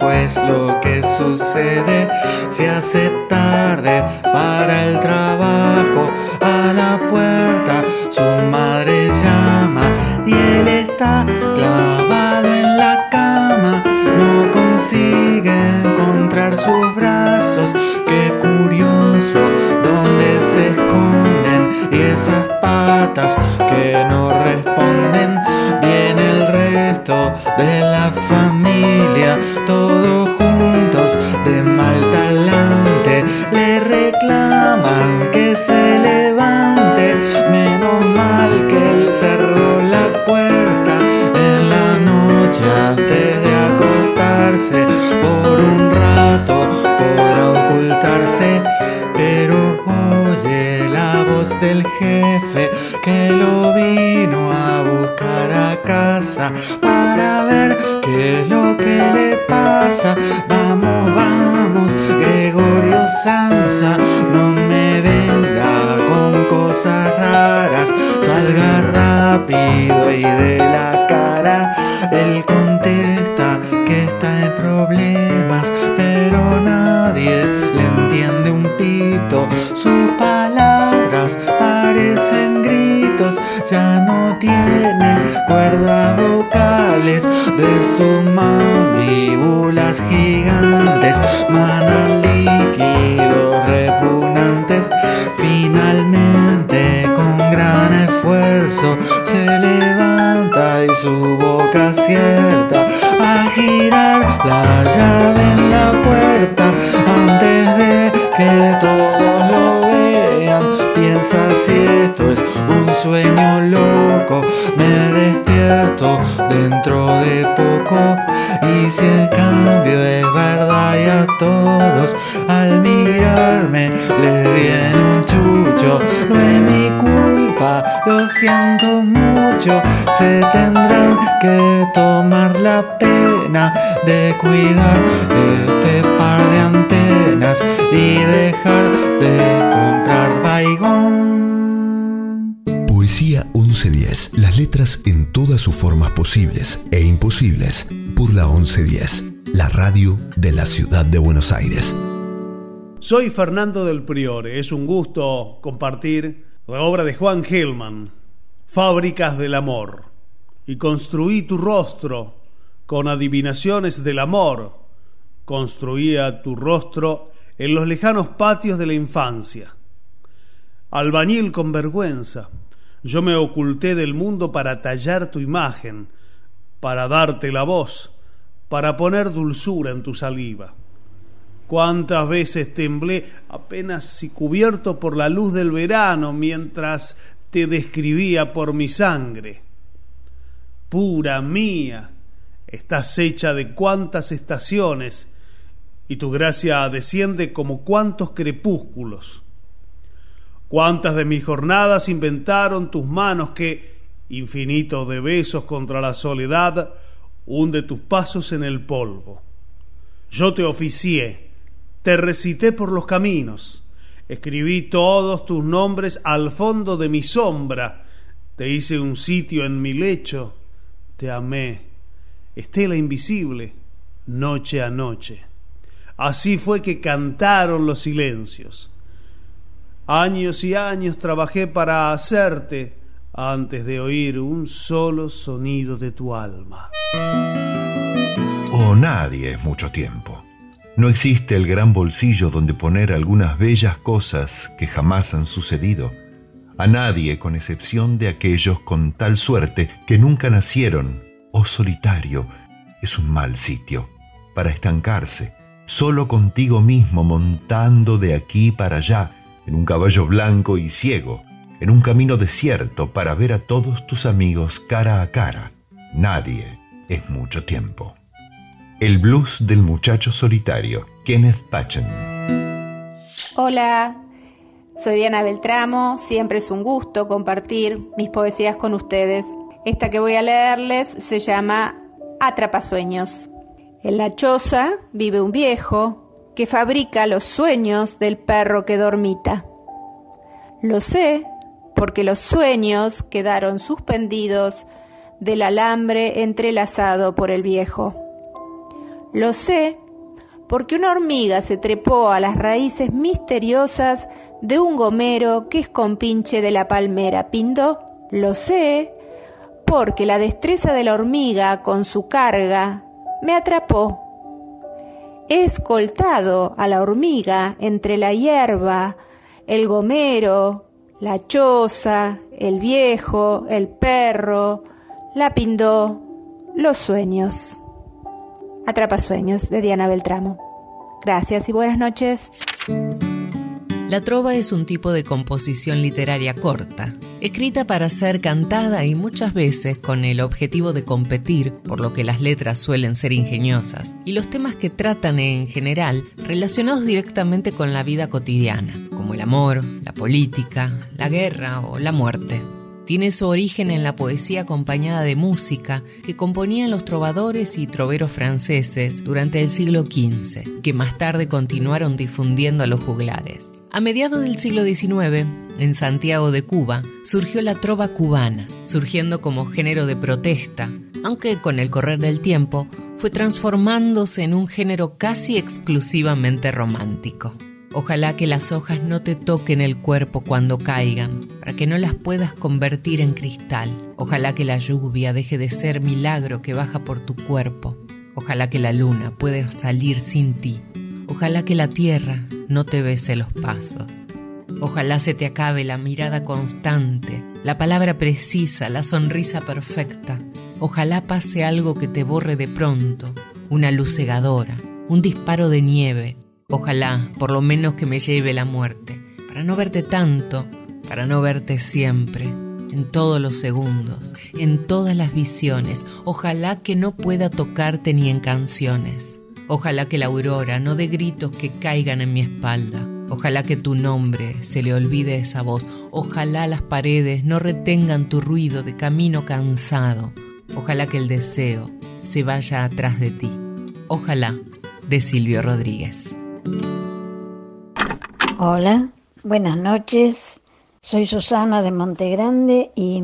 ¿Qué carajo es lo que sucede? Se hace tarde para el trabajo. A la puerta su madre llama y él está clavado en la cama. No consigue encontrar sus brazos. Qué curioso dónde se esconden y esas patas que no responden. Viene el resto de la familia se levante menos mal que él cerró la puerta en la noche antes de acostarse por un rato podrá ocultarse. Pero oye la voz del jefe que lo vino a buscar a casa para ver qué es lo que le pasa. Vamos vamos Gregorio Samsa no me salga rápido y de la cara. Él contesta que está en problemas pero nadie le entiende un pito. Sus palabras parecen gritos ya no tiene cuerdas vocales. De sus mandíbulas gigantes manan su boca acierta a girar la llave en la puerta antes de que todos lo vean. Piensa si esto es un sueño loco me despierto dentro de poco. Y si en cambio es verdad y a todos al mirarme les viene un chucho no es mi culpa lo siento mucho, se tendrán que tomar la pena de cuidar este par de antenas y dejar de comprar baigón. Poesía 1110. Las letras en todas sus formas posibles e imposibles por la 1110, la radio de la ciudad de Buenos Aires. Soy Fernando del Priore. Es un gusto compartir la obra de Juan Gelman, Fábricas del Amor. Y construí tu rostro con adivinaciones del amor. Construía tu rostro en los lejanos patios de la infancia. Albañil con vergüenza, yo me oculté del mundo para tallar tu imagen, para darte la voz, para poner dulzura en tu saliva. Cuántas veces temblé apenas si cubierto por la luz del verano mientras te describía por mi sangre. Pura mía, estás hecha de cuántas estaciones y tu gracia desciende como cuántos crepúsculos. Cuántas de mis jornadas inventaron tus manos que, infinito de besos contra la soledad, hunde tus pasos en el polvo. Yo te oficié, te recité por los caminos, escribí todos tus nombres al fondo de mi sombra, te hice un sitio en mi lecho, te amé, estela invisible, noche a noche. Así fue que cantaron los silencios. Años y años trabajé para hacerte antes de oír un solo sonido de tu alma. O nadie es mucho tiempo. No existe el gran bolsillo donde poner algunas bellas cosas que jamás han sucedido. A nadie, con excepción de aquellos con tal suerte que nunca nacieron. Oh solitario, es un mal sitio para estancarse, solo contigo mismo montando de aquí para allá, en un caballo blanco y ciego, en un camino desierto para ver a todos tus amigos cara a cara. Nadie es mucho tiempo. El blues del muchacho solitario, Kenneth Patchen. Hola, soy Diana Beltramo, siempre es un gusto compartir mis poesías con ustedes. Esta que voy a leerles se llama Atrapasueños. En la choza vive un viejo que fabrica los sueños del perro que dormita. Lo sé porque los sueños quedaron suspendidos del alambre entrelazado por el viejo. Lo sé porque una hormiga se trepó a las raíces misteriosas de un gomero que es compinche de la palmera. Pindo, lo sé porque la destreza de la hormiga con su carga me atrapó. He escoltado a la hormiga entre la hierba, el gomero, la choza, el viejo, el perro, la pindó, los sueños. Atrapasueños de Diana Beltramo. Gracias y buenas noches. La trova es un tipo de composición literaria corta, escrita para ser cantada y muchas veces con el objetivo de competir, por lo que las letras suelen ser ingeniosas, y los temas que tratan en general relacionados directamente con la vida cotidiana, como el amor, la política, la guerra o la muerte tiene su origen en la poesía acompañada de música que componían los trovadores y troveros franceses durante el siglo XV, que más tarde continuaron difundiendo a los juglares. A mediados del siglo XIX, en Santiago de Cuba, surgió la trova cubana, surgiendo como género de protesta, aunque con el correr del tiempo fue transformándose en un género casi exclusivamente romántico. Ojalá que las hojas no te toquen el cuerpo cuando caigan, para que no las puedas convertir en cristal. Ojalá que la lluvia deje de ser milagro que baja por tu cuerpo. Ojalá que la luna pueda salir sin ti. Ojalá que la tierra no te bese los pasos. Ojalá se te acabe la mirada constante, la palabra precisa, la sonrisa perfecta. Ojalá pase algo que te borre de pronto, una luz cegadora, un disparo de nieve, Ojalá, por lo menos que me lleve la muerte, para no verte tanto, para no verte siempre, en todos los segundos, en todas las visiones. Ojalá que no pueda tocarte ni en canciones. Ojalá que la aurora no dé gritos que caigan en mi espalda. Ojalá que tu nombre se le olvide esa voz. Ojalá las paredes no retengan tu ruido de camino cansado. Ojalá que el deseo se vaya atrás de ti. Ojalá, de Silvio Rodríguez. Hola, buenas noches. Soy Susana de Montegrande y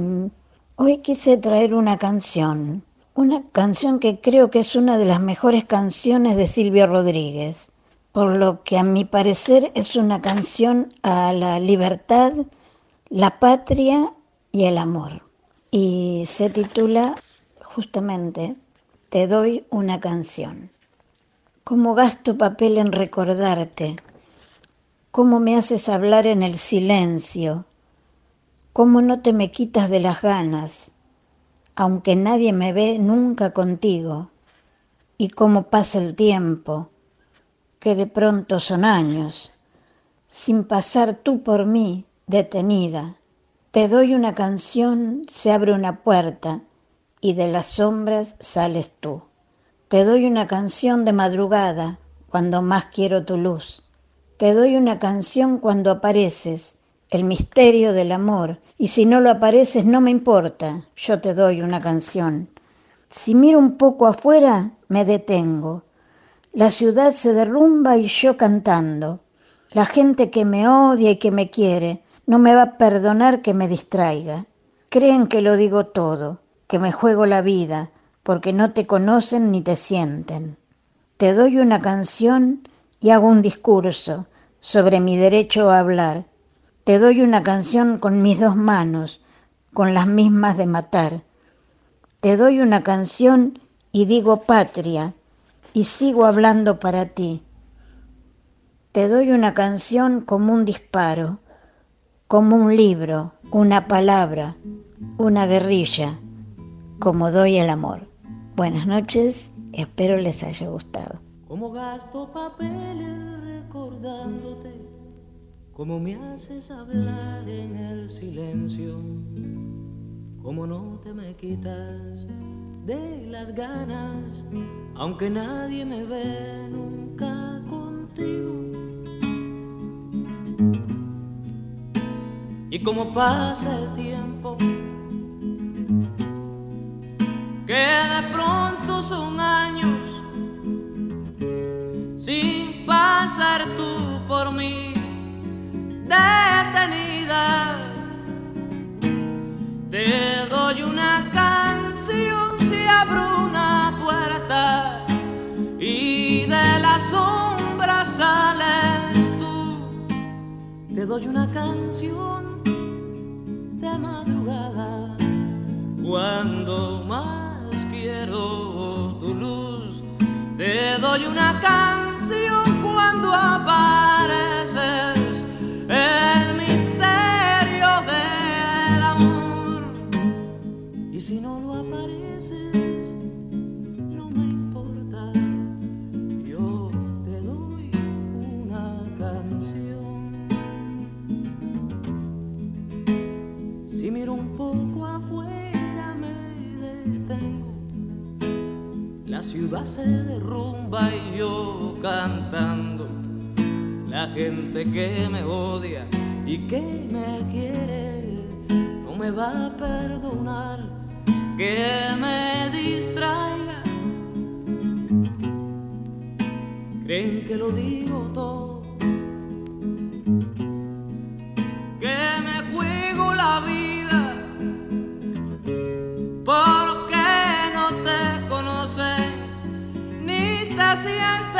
hoy quise traer una canción. Una canción que creo que es una de las mejores canciones de Silvio Rodríguez por lo que a mi parecer es una canción a la libertad, la patria y el amor. Y se titula justamente Te doy una canción. ¿Cómo gasto papel en recordarte? ¿Cómo me haces hablar en el silencio? ¿Cómo no te me quitas de las ganas? Aunque nadie me ve nunca contigo. Y cómo pasa el tiempo que de pronto son años, sin pasar tú por mí detenida. Te doy una canción, se abre una puerta y de las sombras sales tú. Te doy una canción de madrugada cuando más quiero tu luz. Te doy una canción cuando apareces, el misterio del amor, y si no lo apareces no me importa, yo te doy una canción. Si miro un poco afuera, me detengo la ciudad se derrumba y yo cantando. La gente que me odia y que me quiere no me va a perdonar que me distraiga. Creen que lo digo todo, que me juego la vida, porque no te conocen ni te sienten. Te doy una canción y hago un discurso sobre mi derecho a hablar. Te doy una canción con mis dos manos, con las mismas de matar. Te doy una canción y digo patria, y sigo hablando para ti. Te doy una canción como un disparo, como un libro, una palabra, una guerrilla, como doy el amor. Buenas noches, espero les haya gustado. Como gasto papeles recordándote, como me haces hablar en el silencio, como no te me quitas de las ganas, aunque nadie me ve nunca contigo. Y como pasa el tiempo, que de pronto son años, sin pasar tú por mí, detenida, te doy una canción abro una puerta y de la sombra sales tú. Te doy una canción de madrugada cuando más tu luz. Te doy una canción cuando apareces. Ciudad se derrumba y yo cantando. La gente que me odia y que me quiere no me va a perdonar que me distraiga. Creen que lo digo todo, que me juego la vida, porque no te conocen te sienten.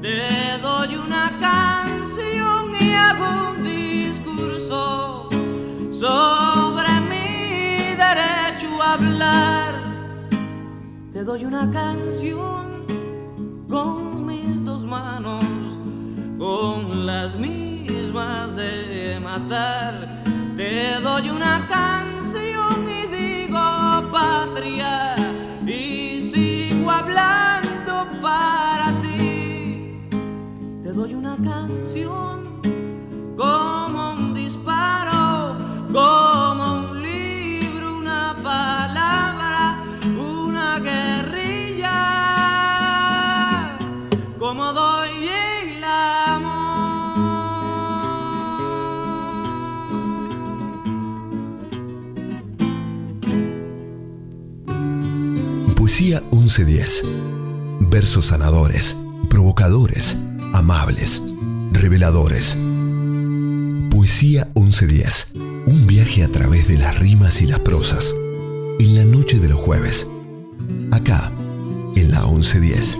Te doy una canción y hago un discurso sobre mi derecho a hablar. Te doy una canción con mis dos manos, con las mismas de matar. Te doy una canción y digo patria hablando para ti. Te doy una canción Poesía 1110. Versos sanadores, provocadores, amables, reveladores. Poesía 1110. Un viaje a través de las rimas y las prosas. En la noche de los jueves. Acá, en la 1110.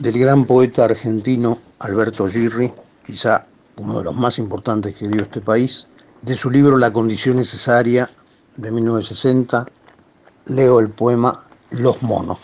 Del gran poeta argentino Alberto Girri, quizá uno de los más importantes que dio este país, de su libro La condición necesaria de 1960, leo el poema Los monos.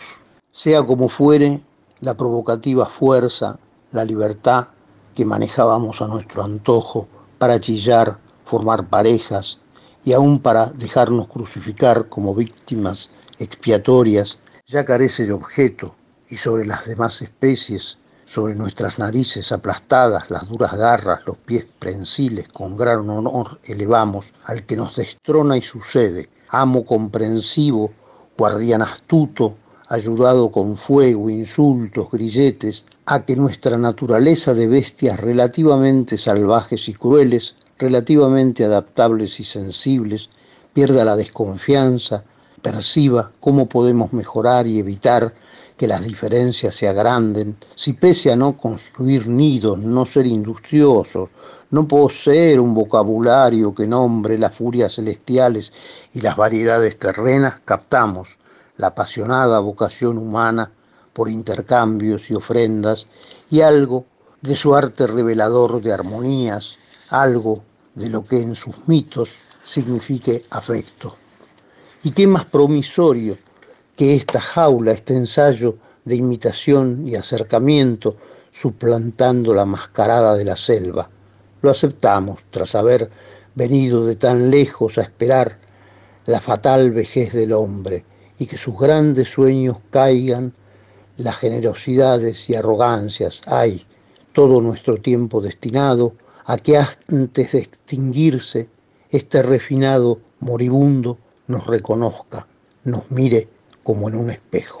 Sea como fuere, la provocativa fuerza, la libertad que manejábamos a nuestro antojo para chillar, formar parejas y aún para dejarnos crucificar como víctimas expiatorias, ya carece de objeto y sobre las demás especies, sobre nuestras narices aplastadas, las duras garras, los pies prensiles, con gran honor elevamos al que nos destrona y sucede, amo comprensivo, guardián astuto, ayudado con fuego, insultos, grilletes, a que nuestra naturaleza de bestias relativamente salvajes y crueles, relativamente adaptables y sensibles, pierda la desconfianza, perciba cómo podemos mejorar y evitar que las diferencias se agranden, si pese a no construir nidos, no ser industriosos, no poseer un vocabulario que nombre las furias celestiales y las variedades terrenas, captamos la apasionada vocación humana por intercambios y ofrendas y algo de su arte revelador de armonías, algo de lo que en sus mitos signifique afecto. ¿Y qué más promisorio que esta jaula, este ensayo de imitación y acercamiento suplantando la mascarada de la selva? Lo aceptamos tras haber venido de tan lejos a esperar la fatal vejez del hombre y que sus grandes sueños caigan las generosidades y arrogancias. Hay todo nuestro tiempo destinado a que antes de extinguirse este refinado moribundo nos reconozca, nos mire como en un espejo.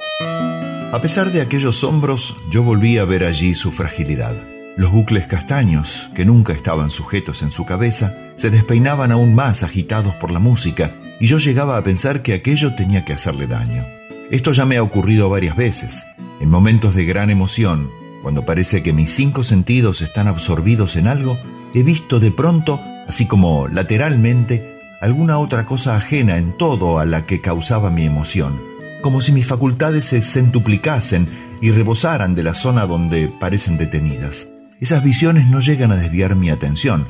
A pesar de aquellos hombros, yo volví a ver allí su fragilidad. Los bucles castaños, que nunca estaban sujetos en su cabeza, se despeinaban aún más agitados por la música, y yo llegaba a pensar que aquello tenía que hacerle daño. Esto ya me ha ocurrido varias veces, en momentos de gran emoción, cuando parece que mis cinco sentidos están absorbidos en algo, he visto de pronto, así como lateralmente, alguna otra cosa ajena en todo a la que causaba mi emoción, como si mis facultades se centuplicasen y rebosaran de la zona donde parecen detenidas. Esas visiones no llegan a desviar mi atención,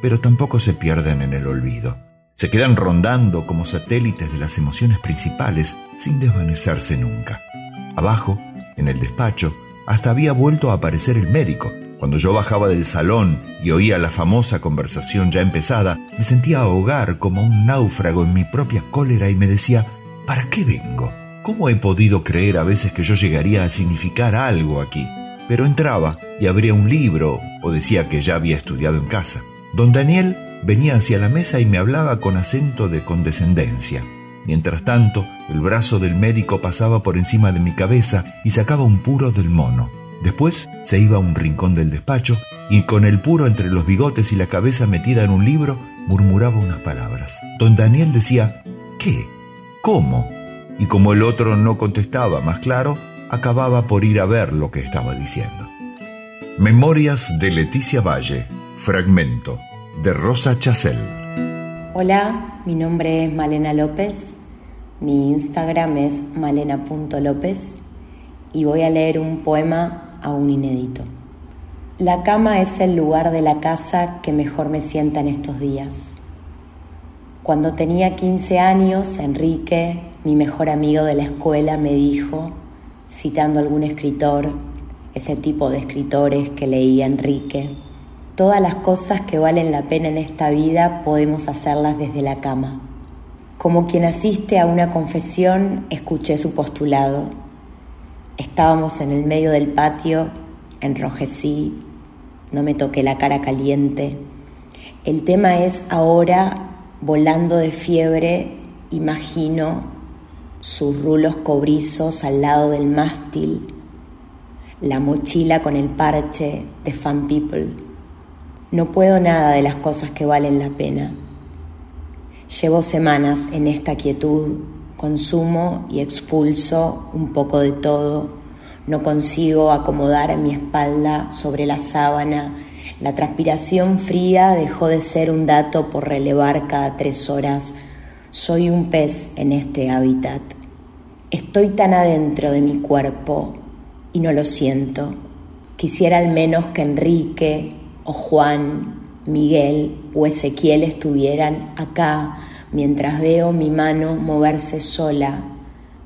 pero tampoco se pierden en el olvido. Se quedan rondando como satélites de las emociones principales sin desvanecerse nunca. Abajo, en el despacho, hasta había vuelto a aparecer el médico. Cuando yo bajaba del salón y oía la famosa conversación ya empezada, me sentía ahogar como un náufrago en mi propia cólera y me decía, ¿para qué vengo? ¿Cómo he podido creer a veces que yo llegaría a significar algo aquí? pero entraba y abría un libro o decía que ya había estudiado en casa. Don Daniel venía hacia la mesa y me hablaba con acento de condescendencia. Mientras tanto, el brazo del médico pasaba por encima de mi cabeza y sacaba un puro del mono. Después se iba a un rincón del despacho y con el puro entre los bigotes y la cabeza metida en un libro, murmuraba unas palabras. Don Daniel decía, ¿qué? ¿Cómo? Y como el otro no contestaba más claro, acababa por ir a ver lo que estaba diciendo. Memorias de Leticia Valle, fragmento, de Rosa Chacel. Hola, mi nombre es Malena López, mi Instagram es malena.lópez y voy a leer un poema aún inédito. La cama es el lugar de la casa que mejor me sienta en estos días. Cuando tenía 15 años, Enrique, mi mejor amigo de la escuela, me dijo, citando algún escritor, ese tipo de escritores que leía Enrique. Todas las cosas que valen la pena en esta vida podemos hacerlas desde la cama. Como quien asiste a una confesión, escuché su postulado. Estábamos en el medio del patio, enrojecí, no me toqué la cara caliente. El tema es ahora, volando de fiebre, imagino sus rulos cobrizos al lado del mástil, la mochila con el parche de Fan People. No puedo nada de las cosas que valen la pena. Llevo semanas en esta quietud Consumo y expulso un poco de todo. No consigo acomodar mi espalda sobre la sábana. La transpiración fría dejó de ser un dato por relevar cada tres horas. Soy un pez en este hábitat. Estoy tan adentro de mi cuerpo y no lo siento. Quisiera al menos que Enrique o Juan, Miguel o Ezequiel estuvieran acá mientras veo mi mano moverse sola,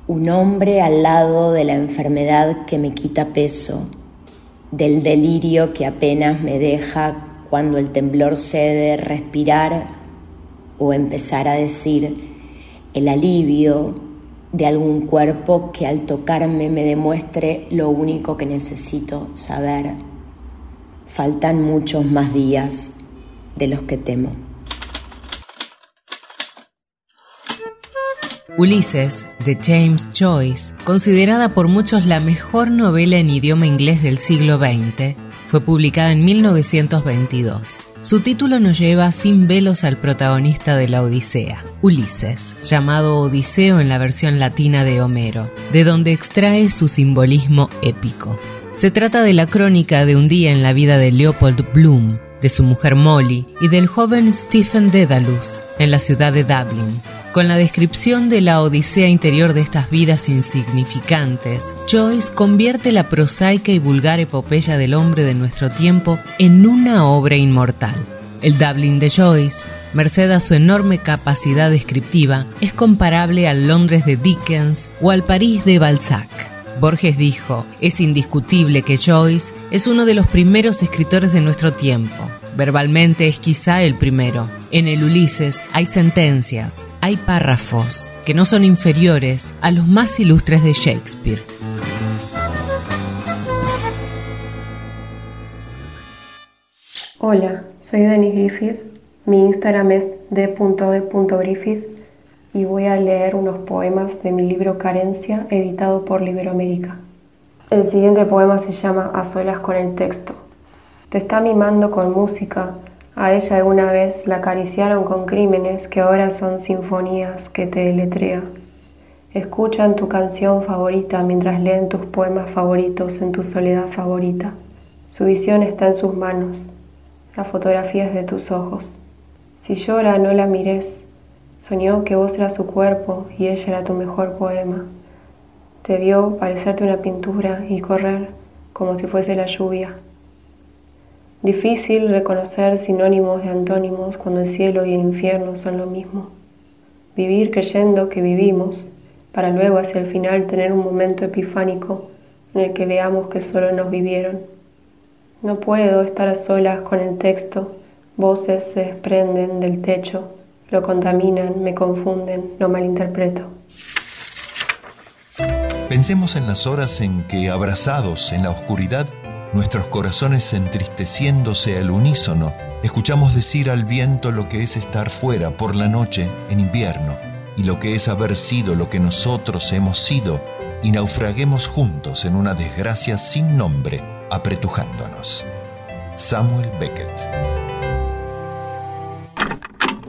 un hombre al lado de la enfermedad que me quita peso, del delirio que apenas me deja cuando el temblor cede respirar o empezar a decir el alivio de algún cuerpo que al tocarme me demuestre lo único que necesito saber. Faltan muchos más días de los que temo. Ulises, de James Joyce, considerada por muchos la mejor novela en idioma inglés del siglo XX, fue publicada en 1922. Su título nos lleva sin velos al protagonista de la Odisea, Ulises, llamado Odiseo en la versión latina de Homero, de donde extrae su simbolismo épico. Se trata de la crónica de un día en la vida de Leopold Bloom, de su mujer Molly y del joven Stephen Dedalus en la ciudad de Dublin, con la descripción de la odisea interior de estas vidas insignificantes, Joyce convierte la prosaica y vulgar epopeya del hombre de nuestro tiempo en una obra inmortal. El Dublin de Joyce, merced a su enorme capacidad descriptiva, es comparable al Londres de Dickens o al París de Balzac. Borges dijo, es indiscutible que Joyce es uno de los primeros escritores de nuestro tiempo. Verbalmente es quizá el primero. En el Ulises hay sentencias, hay párrafos que no son inferiores a los más ilustres de Shakespeare. Hola, soy Denis Griffith. Mi Instagram es d.d.griffith y voy a leer unos poemas de mi libro Carencia, editado por Liberoamérica. El siguiente poema se llama A solas con el texto. Te está mimando con música, a ella alguna vez la acariciaron con crímenes que ahora son sinfonías que te deletrea. Escuchan tu canción favorita mientras leen tus poemas favoritos en tu soledad favorita. Su visión está en sus manos, la fotografía es de tus ojos. Si llora, no la mires. Soñó que vos eras su cuerpo y ella era tu mejor poema. Te vio parecerte una pintura y correr como si fuese la lluvia. Difícil reconocer sinónimos de antónimos cuando el cielo y el infierno son lo mismo. Vivir creyendo que vivimos, para luego hacia el final tener un momento epifánico en el que veamos que solo nos vivieron. No puedo estar a solas con el texto, voces se desprenden del techo, lo contaminan, me confunden, lo malinterpreto. Pensemos en las horas en que, abrazados en la oscuridad, nuestros corazones entristeciéndose al unísono, escuchamos decir al viento lo que es estar fuera por la noche en invierno y lo que es haber sido lo que nosotros hemos sido y naufraguemos juntos en una desgracia sin nombre, apretujándonos. Samuel Beckett.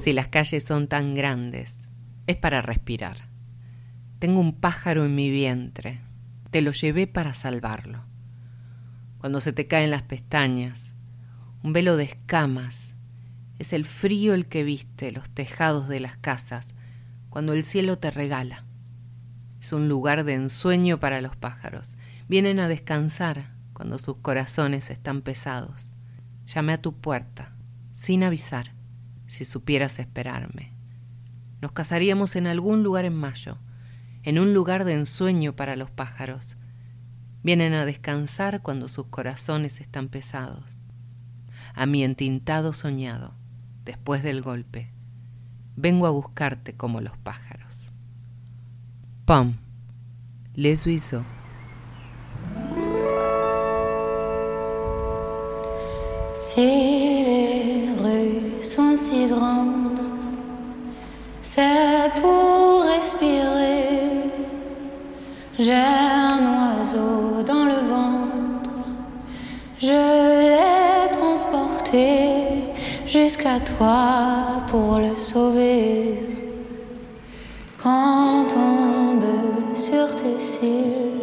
Si las calles son tan grandes, es para respirar. Tengo un pájaro en mi vientre. Te lo llevé para salvarlo cuando se te caen las pestañas, un velo de escamas, es el frío el que viste los tejados de las casas cuando el cielo te regala. Es un lugar de ensueño para los pájaros. Vienen a descansar cuando sus corazones están pesados. Llamé a tu puerta, sin avisar, si supieras esperarme. Nos casaríamos en algún lugar en mayo, en un lugar de ensueño para los pájaros, Vienen a descansar cuando sus corazones están pesados. A mi entintado soñado, después del golpe, vengo a buscarte como los pájaros. Pom, les oiseaux. Si les rues sont si grandes, c'est pour respirer. J'ai un oiseau dans le ventre, je l'ai transporté jusqu'à toi pour le sauver. Quand on sur tes cils,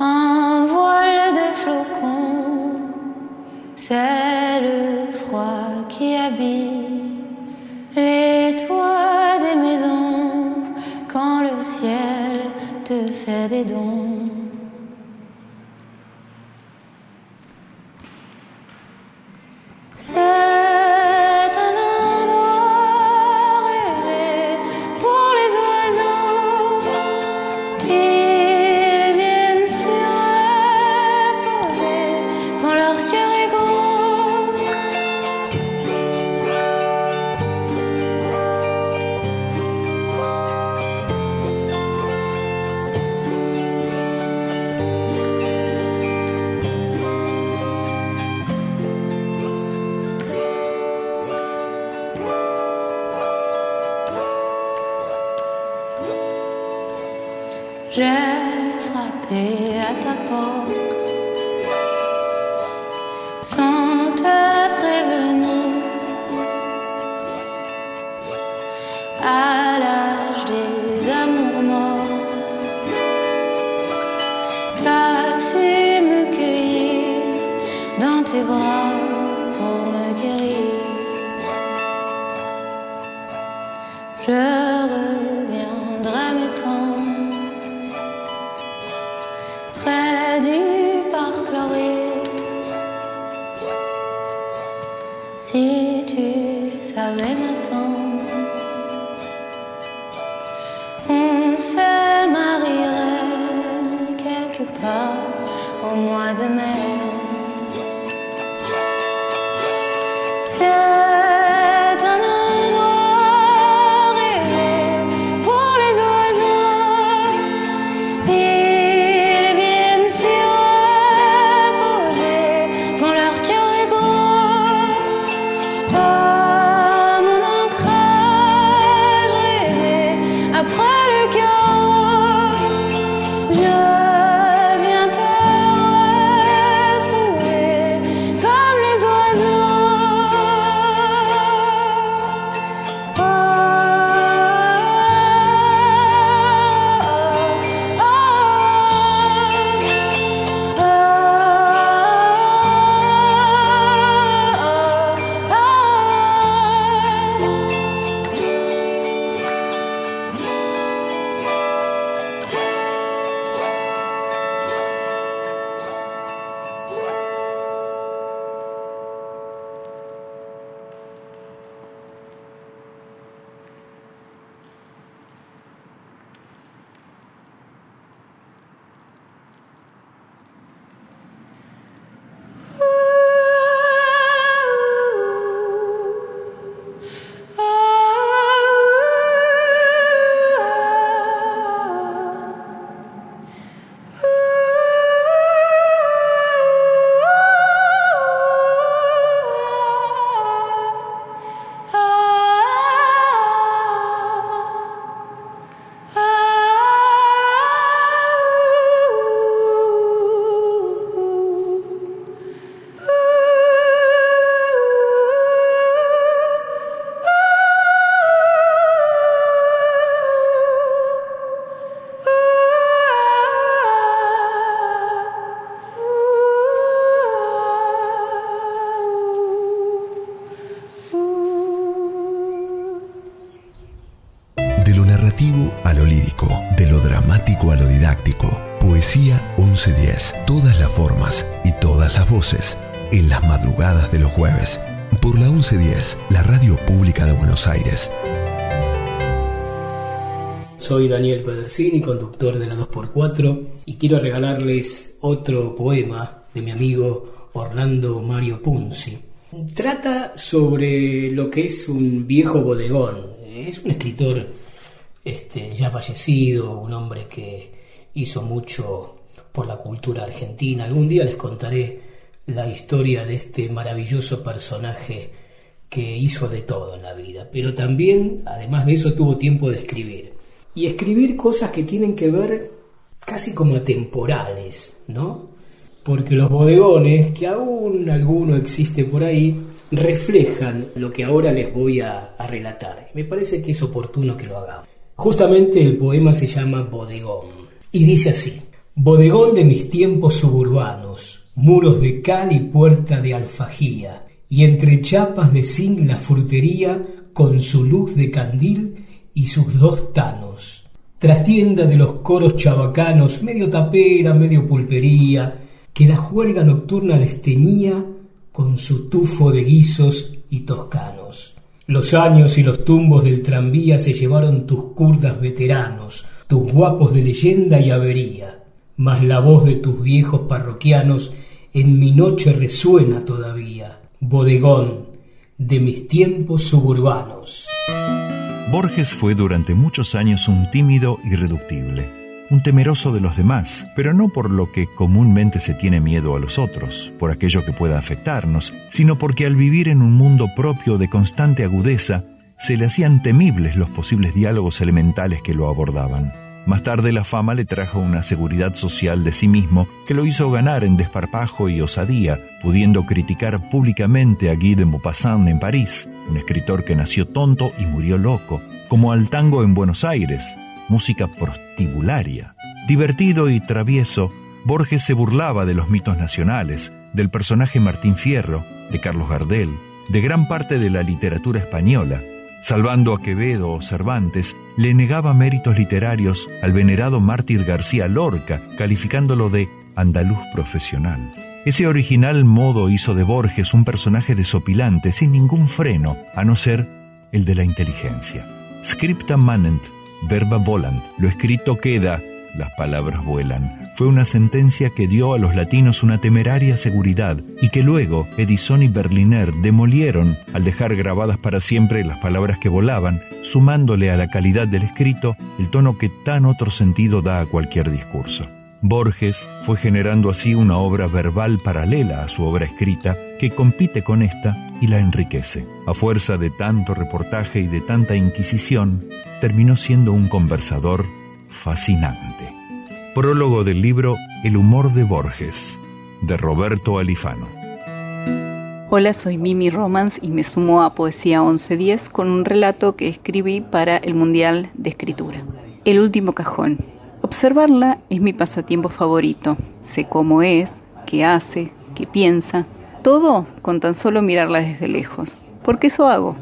un voile de flocons, c'est le froid qui habille les toits des maisons quand le ciel te fait des dons. Aires. Soy Daniel Pedersini, conductor de la 2x4, y quiero regalarles otro poema de mi amigo Orlando Mario Punzi. Trata sobre lo que es un viejo bodegón. Es un escritor este, ya fallecido, un hombre que hizo mucho por la cultura argentina. Algún día les contaré la historia de este maravilloso personaje que hizo de todo en la vida, pero también, además de eso, tuvo tiempo de escribir. Y escribir cosas que tienen que ver casi como atemporales, ¿no? Porque los bodegones, que aún alguno existe por ahí, reflejan lo que ahora les voy a, a relatar. Me parece que es oportuno que lo hagamos. Justamente el poema se llama Bodegón y dice así, Bodegón de mis tiempos suburbanos, muros de cal y puerta de alfajía, y entre chapas de zinc la frutería con su luz de candil y sus dos tanos. Trastienda de los coros chabacanos, medio tapera, medio pulpería, que la juerga nocturna desteñía con su tufo de guisos y toscanos. Los años y los tumbos del tranvía se llevaron tus kurdas veteranos, tus guapos de leyenda y avería, mas la voz de tus viejos parroquianos en mi noche resuena todavía, bodegón de mis tiempos suburbanos. Borges fue durante muchos años un tímido irreductible, un temeroso de los demás, pero no por lo que comúnmente se tiene miedo a los otros, por aquello que pueda afectarnos, sino porque al vivir en un mundo propio de constante agudeza, se le hacían temibles los posibles diálogos elementales que lo abordaban. Más tarde la fama le trajo una seguridad social de sí mismo que lo hizo ganar en desparpajo y osadía, pudiendo criticar públicamente a Guy de Maupassant en París, un escritor que nació tonto y murió loco, como al tango en Buenos Aires, música prostibularia. Divertido y travieso, Borges se burlaba de los mitos nacionales, del personaje Martín Fierro, de Carlos Gardel, de gran parte de la literatura española, Salvando a Quevedo o Cervantes, le negaba méritos literarios al venerado mártir García Lorca, calificándolo de andaluz profesional. Ese original modo hizo de Borges un personaje desopilante, sin ningún freno, a no ser el de la inteligencia. Scripta manent, verba volant, lo escrito queda, las palabras vuelan. Fue una sentencia que dio a los latinos una temeraria seguridad y que luego Edison y Berliner demolieron al dejar grabadas para siempre las palabras que volaban, sumándole a la calidad del escrito el tono que tan otro sentido da a cualquier discurso. Borges fue generando así una obra verbal paralela a su obra escrita que compite con esta y la enriquece. A fuerza de tanto reportaje y de tanta inquisición, terminó siendo un conversador fascinante. Prólogo del libro El humor de Borges, de Roberto Alifano. Hola, soy Mimi Romans y me sumo a Poesía 1110 con un relato que escribí para el Mundial de Escritura. El último cajón. Observarla es mi pasatiempo favorito. Sé cómo es, qué hace, qué piensa. Todo con tan solo mirarla desde lejos. Porque eso hago,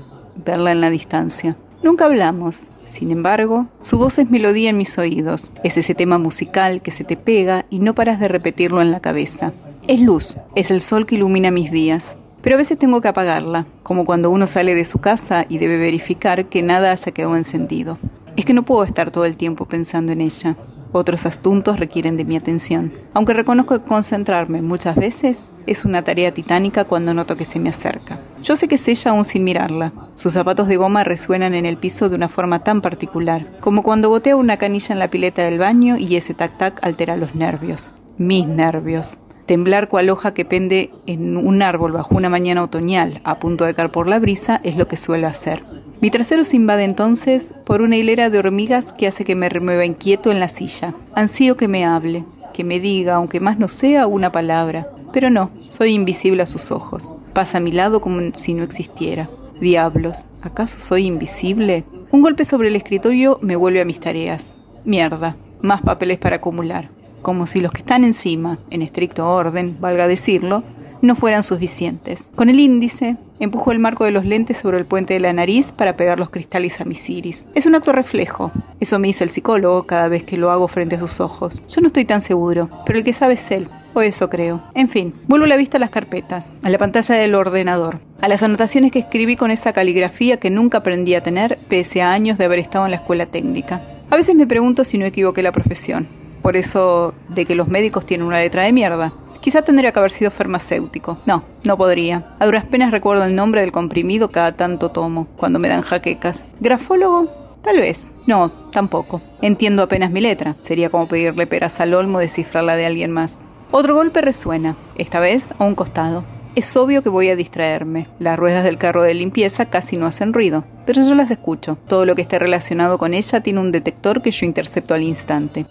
verla en la distancia. Nunca hablamos, sin embargo, su voz es melodía en mis oídos. Es ese tema musical que se te pega y no paras de repetirlo en la cabeza. Es luz, es el sol que ilumina mis días. Pero a veces tengo que apagarla, como cuando uno sale de su casa y debe verificar que nada haya quedado encendido. Es que no puedo estar todo el tiempo pensando en ella. Otros asuntos requieren de mi atención. Aunque reconozco que concentrarme muchas veces es una tarea titánica cuando noto que se me acerca. Yo sé que es ella aún sin mirarla. Sus zapatos de goma resuenan en el piso de una forma tan particular, como cuando gotea una canilla en la pileta del baño y ese tac-tac altera los nervios. Mis nervios. Temblar cual hoja que pende en un árbol bajo una mañana otoñal, a punto de caer por la brisa, es lo que suelo hacer. Mi trasero se invade entonces por una hilera de hormigas que hace que me remueva inquieto en la silla. Ansío que me hable, que me diga, aunque más no sea, una palabra. Pero no, soy invisible a sus ojos. Pasa a mi lado como si no existiera. Diablos, ¿acaso soy invisible? Un golpe sobre el escritorio me vuelve a mis tareas. Mierda, más papeles para acumular como si los que están encima, en estricto orden, valga decirlo, no fueran suficientes. Con el índice, empujo el marco de los lentes sobre el puente de la nariz para pegar los cristales a mis iris. Es un acto reflejo. Eso me dice el psicólogo cada vez que lo hago frente a sus ojos. Yo no estoy tan seguro, pero el que sabe es él. O eso creo. En fin, vuelvo la vista a las carpetas, a la pantalla del ordenador, a las anotaciones que escribí con esa caligrafía que nunca aprendí a tener pese a años de haber estado en la escuela técnica. A veces me pregunto si no equivoqué la profesión por eso de que los médicos tienen una letra de mierda. Quizá tendría que haber sido farmacéutico. No, no podría. A duras penas recuerdo el nombre del comprimido cada tanto tomo, cuando me dan jaquecas. ¿Grafólogo? Tal vez. No, tampoco. Entiendo apenas mi letra. Sería como pedirle peras al olmo descifrarla de alguien más. Otro golpe resuena, esta vez a un costado. Es obvio que voy a distraerme. Las ruedas del carro de limpieza casi no hacen ruido, pero yo las escucho. Todo lo que esté relacionado con ella tiene un detector que yo intercepto al instante.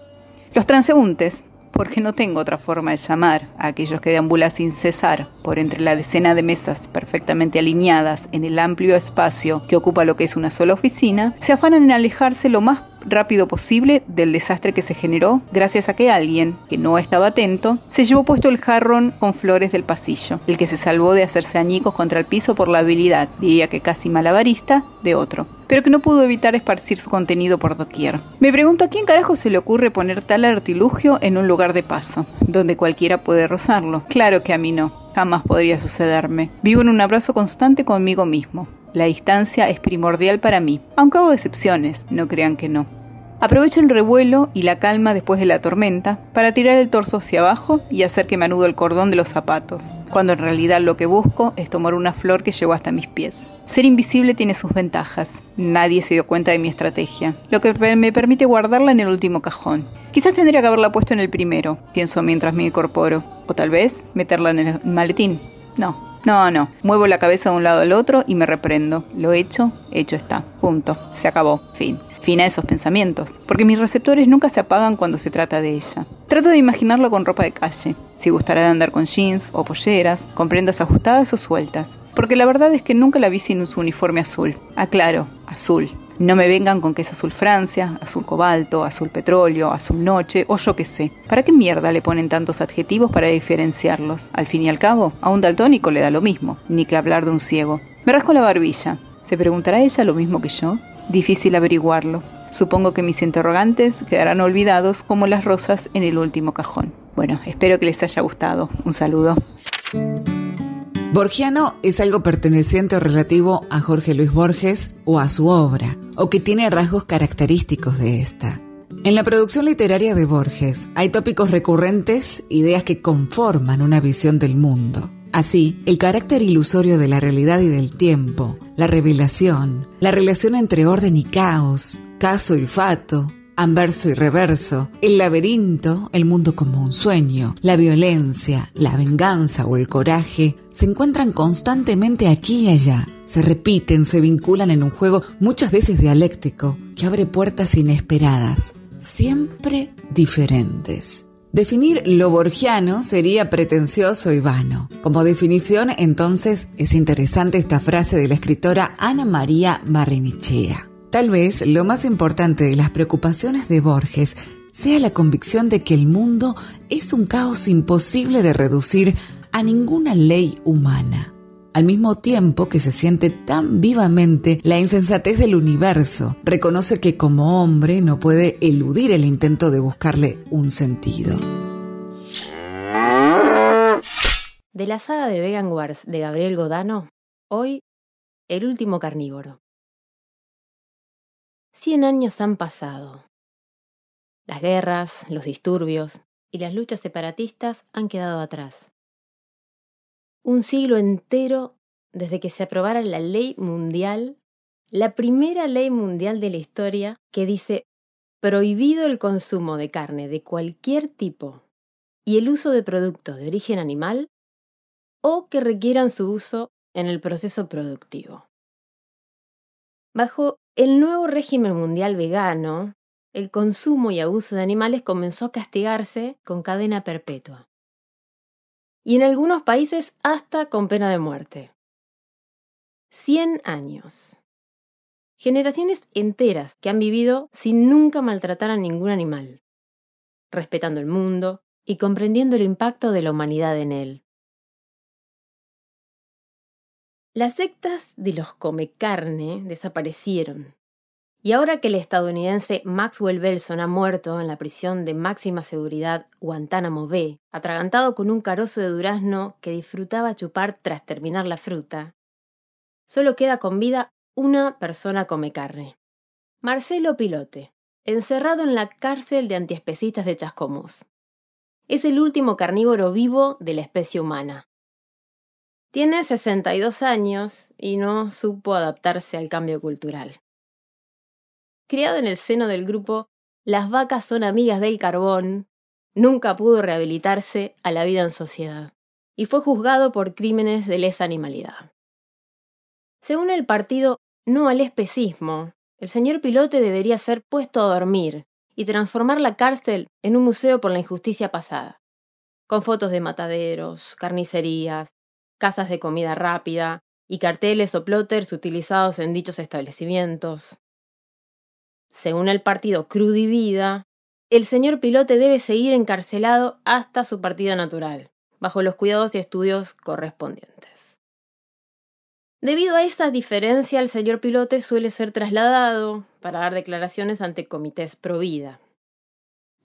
Los transeúntes, porque no tengo otra forma de llamar a aquellos que deambulan sin cesar por entre la decena de mesas perfectamente alineadas en el amplio espacio que ocupa lo que es una sola oficina, se afanan en alejarse lo más rápido posible del desastre que se generó gracias a que alguien, que no estaba atento, se llevó puesto el jarrón con flores del pasillo, el que se salvó de hacerse añicos contra el piso por la habilidad, diría que casi malabarista, de otro pero que no pudo evitar esparcir su contenido por doquier. Me pregunto a quién carajo se le ocurre poner tal artilugio en un lugar de paso, donde cualquiera puede rozarlo. Claro que a mí no, jamás podría sucederme. Vivo en un abrazo constante conmigo mismo. La distancia es primordial para mí, aunque hago excepciones, no crean que no. Aprovecho el revuelo y la calma después de la tormenta para tirar el torso hacia abajo y hacer que me anudo el cordón de los zapatos, cuando en realidad lo que busco es tomar una flor que llegó hasta mis pies. Ser invisible tiene sus ventajas. Nadie se dio cuenta de mi estrategia, lo que me permite guardarla en el último cajón. Quizás tendría que haberla puesto en el primero, pienso mientras me incorporo. O tal vez meterla en el maletín. No, no, no. Muevo la cabeza de un lado al otro y me reprendo. Lo hecho, hecho está. Punto. Se acabó. Fin fin a esos pensamientos, porque mis receptores nunca se apagan cuando se trata de ella. Trato de imaginarlo con ropa de calle, si gustará de andar con jeans o polleras, con prendas ajustadas o sueltas, porque la verdad es que nunca la vi sin su uniforme azul. Aclaro, azul. No me vengan con que es azul Francia, azul cobalto, azul petróleo, azul noche o yo qué sé. ¿Para qué mierda le ponen tantos adjetivos para diferenciarlos? Al fin y al cabo, a un daltónico le da lo mismo, ni que hablar de un ciego. Me rasco la barbilla. ¿Se preguntará ella lo mismo que yo? Difícil averiguarlo. Supongo que mis interrogantes quedarán olvidados como las rosas en el último cajón. Bueno, espero que les haya gustado. Un saludo. Borgiano es algo perteneciente o relativo a Jorge Luis Borges o a su obra, o que tiene rasgos característicos de esta. En la producción literaria de Borges hay tópicos recurrentes, ideas que conforman una visión del mundo. Así, el carácter ilusorio de la realidad y del tiempo, la revelación, la relación entre orden y caos, caso y fato, anverso y reverso, el laberinto, el mundo como un sueño, la violencia, la venganza o el coraje, se encuentran constantemente aquí y allá, se repiten, se vinculan en un juego muchas veces dialéctico que abre puertas inesperadas, siempre diferentes. Definir lo borgiano sería pretencioso y vano. Como definición, entonces, es interesante esta frase de la escritora Ana María Barrenichea. Tal vez lo más importante de las preocupaciones de Borges sea la convicción de que el mundo es un caos imposible de reducir a ninguna ley humana al mismo tiempo que se siente tan vivamente la insensatez del universo, reconoce que como hombre no puede eludir el intento de buscarle un sentido. De la saga de Vegan Wars de Gabriel Godano, hoy El último carnívoro. Cien años han pasado. Las guerras, los disturbios y las luchas separatistas han quedado atrás un siglo entero desde que se aprobara la ley mundial, la primera ley mundial de la historia que dice prohibido el consumo de carne de cualquier tipo y el uso de productos de origen animal o que requieran su uso en el proceso productivo. Bajo el nuevo régimen mundial vegano, el consumo y abuso de animales comenzó a castigarse con cadena perpetua y en algunos países hasta con pena de muerte. 100 años. Generaciones enteras que han vivido sin nunca maltratar a ningún animal, respetando el mundo y comprendiendo el impacto de la humanidad en él. Las sectas de los come carne desaparecieron y ahora que el estadounidense Maxwell Belson ha muerto en la prisión de máxima seguridad Guantánamo Bay, atragantado con un carozo de durazno que disfrutaba chupar tras terminar la fruta, solo queda con vida una persona come carne. Marcelo Pilote, encerrado en la cárcel de antiespecistas de Chascomús. Es el último carnívoro vivo de la especie humana. Tiene 62 años y no supo adaptarse al cambio cultural. Criado en el seno del grupo Las vacas son amigas del carbón, nunca pudo rehabilitarse a la vida en sociedad y fue juzgado por crímenes de lesa animalidad. Según el partido No al especismo, el señor pilote debería ser puesto a dormir y transformar la cárcel en un museo por la injusticia pasada, con fotos de mataderos, carnicerías, casas de comida rápida y carteles o plotters utilizados en dichos establecimientos, según el partido Crudivida, el señor pilote debe seguir encarcelado hasta su partida natural, bajo los cuidados y estudios correspondientes. Debido a esta diferencia, el señor pilote suele ser trasladado para dar declaraciones ante comités pro vida.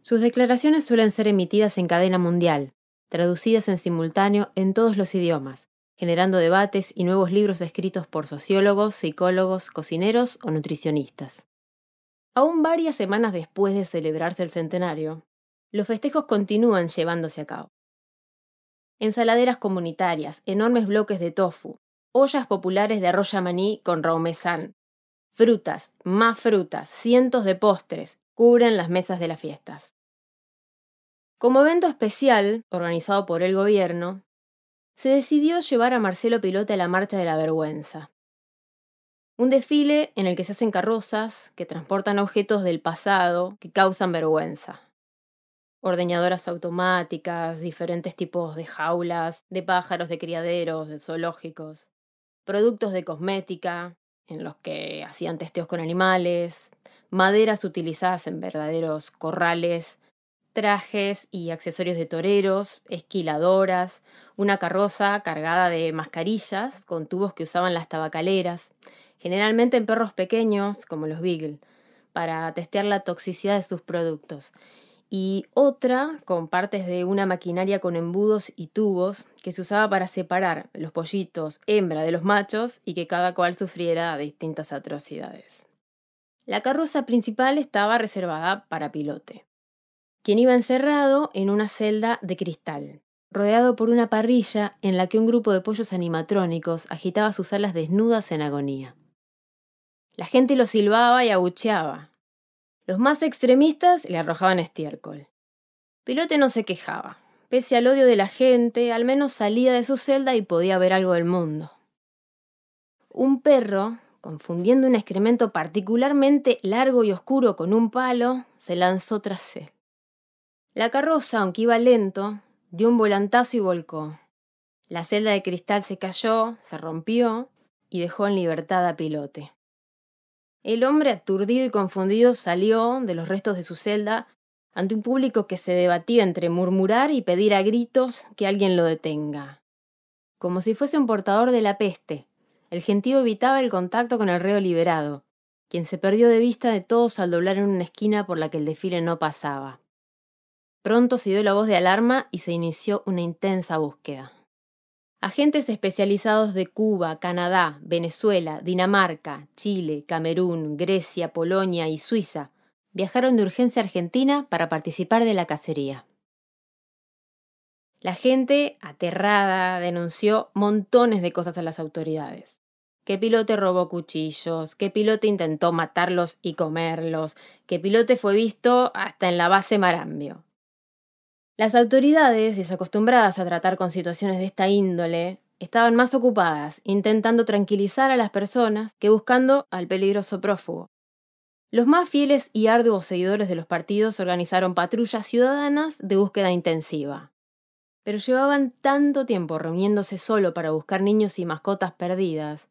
Sus declaraciones suelen ser emitidas en cadena mundial, traducidas en simultáneo en todos los idiomas, generando debates y nuevos libros escritos por sociólogos, psicólogos, cocineros o nutricionistas. Aún varias semanas después de celebrarse el centenario, los festejos continúan llevándose a cabo. Ensaladeras comunitarias, enormes bloques de tofu, ollas populares de arroz maní con raumesán, frutas, más frutas, cientos de postres cubren las mesas de las fiestas. Como evento especial, organizado por el gobierno, se decidió llevar a Marcelo Pilote a la Marcha de la Vergüenza, un desfile en el que se hacen carrozas que transportan objetos del pasado que causan vergüenza. Ordeñadoras automáticas, diferentes tipos de jaulas, de pájaros de criaderos, de zoológicos, productos de cosmética, en los que hacían testeos con animales, maderas utilizadas en verdaderos corrales, trajes y accesorios de toreros, esquiladoras, una carroza cargada de mascarillas con tubos que usaban las tabacaleras, generalmente en perros pequeños como los Beagle, para testear la toxicidad de sus productos. Y otra con partes de una maquinaria con embudos y tubos que se usaba para separar los pollitos hembra de los machos y que cada cual sufriera distintas atrocidades. La carroza principal estaba reservada para pilote, quien iba encerrado en una celda de cristal, rodeado por una parrilla en la que un grupo de pollos animatrónicos agitaba sus alas desnudas en agonía. La gente lo silbaba y abucheaba. Los más extremistas le arrojaban estiércol. Pilote no se quejaba. Pese al odio de la gente, al menos salía de su celda y podía ver algo del mundo. Un perro, confundiendo un excremento particularmente largo y oscuro con un palo, se lanzó tras él. La carroza, aunque iba lento, dio un volantazo y volcó. La celda de cristal se cayó, se rompió y dejó en libertad a Pilote. El hombre, aturdido y confundido, salió de los restos de su celda ante un público que se debatía entre murmurar y pedir a gritos que alguien lo detenga. Como si fuese un portador de la peste, el gentío evitaba el contacto con el reo liberado, quien se perdió de vista de todos al doblar en una esquina por la que el desfile no pasaba. Pronto se dio la voz de alarma y se inició una intensa búsqueda. Agentes especializados de Cuba, Canadá, Venezuela, Dinamarca, Chile, Camerún, Grecia, Polonia y Suiza viajaron de urgencia a Argentina para participar de la cacería. La gente, aterrada, denunció montones de cosas a las autoridades. Que Pilote robó cuchillos, que Pilote intentó matarlos y comerlos, que Pilote fue visto hasta en la base Marambio. Las autoridades, desacostumbradas a tratar con situaciones de esta índole, estaban más ocupadas intentando tranquilizar a las personas que buscando al peligroso prófugo. Los más fieles y arduos seguidores de los partidos organizaron patrullas ciudadanas de búsqueda intensiva. Pero llevaban tanto tiempo reuniéndose solo para buscar niños y mascotas perdidas,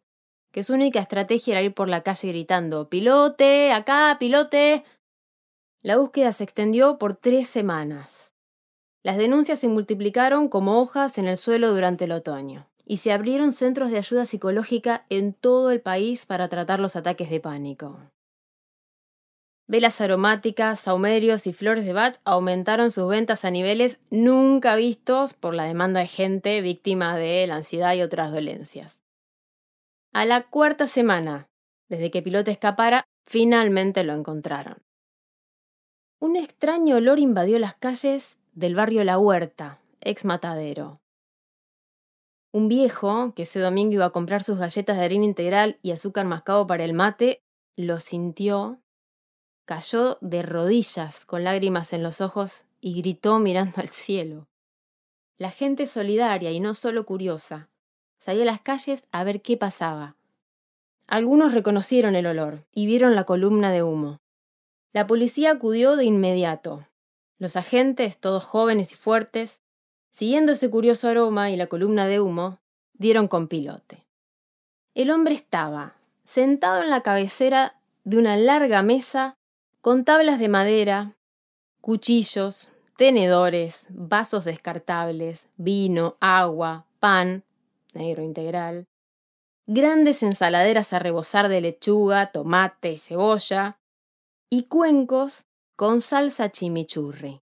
que su única estrategia era ir por la calle gritando ¡Pilote! ¡Acá! ¡Pilote! La búsqueda se extendió por tres semanas. Las denuncias se multiplicaron como hojas en el suelo durante el otoño y se abrieron centros de ayuda psicológica en todo el país para tratar los ataques de pánico. Velas aromáticas, saumerios y flores de Bach aumentaron sus ventas a niveles nunca vistos por la demanda de gente víctima de la ansiedad y otras dolencias. A la cuarta semana, desde que Pilote escapara, finalmente lo encontraron. Un extraño olor invadió las calles del barrio La Huerta, ex matadero. Un viejo, que ese domingo iba a comprar sus galletas de harina integral y azúcar mascado para el mate, lo sintió, cayó de rodillas con lágrimas en los ojos y gritó mirando al cielo. La gente solidaria y no solo curiosa salió a las calles a ver qué pasaba. Algunos reconocieron el olor y vieron la columna de humo. La policía acudió de inmediato, los agentes, todos jóvenes y fuertes, siguiendo ese curioso aroma y la columna de humo, dieron con pilote. El hombre estaba sentado en la cabecera de una larga mesa con tablas de madera, cuchillos, tenedores, vasos descartables, vino, agua, pan, negro integral, grandes ensaladeras a rebosar de lechuga, tomate y cebolla, y cuencos con salsa chimichurri,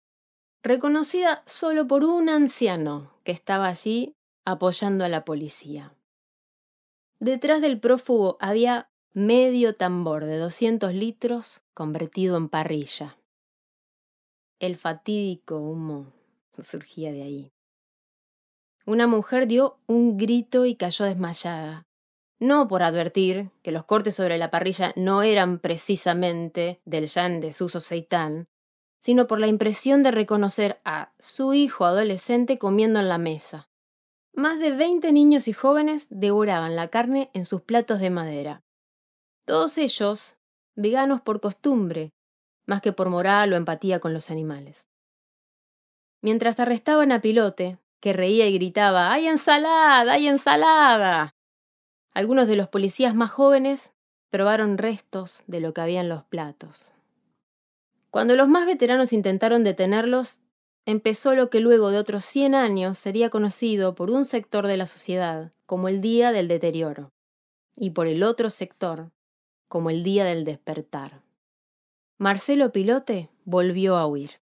reconocida solo por un anciano que estaba allí apoyando a la policía. Detrás del prófugo había medio tambor de 200 litros convertido en parrilla. El fatídico humo surgía de ahí. Una mujer dio un grito y cayó desmayada. No por advertir que los cortes sobre la parrilla no eran precisamente del ya en desuso seitán, sino por la impresión de reconocer a su hijo adolescente comiendo en la mesa. Más de veinte niños y jóvenes devoraban la carne en sus platos de madera. Todos ellos veganos por costumbre, más que por moral o empatía con los animales. Mientras arrestaban a Pilote, que reía y gritaba ¡Hay ensalada! ¡Hay ensalada! Algunos de los policías más jóvenes probaron restos de lo que había en los platos. Cuando los más veteranos intentaron detenerlos, empezó lo que luego de otros 100 años sería conocido por un sector de la sociedad como el Día del Deterioro, y por el otro sector como el día del despertar. Marcelo Pilote volvió a huir.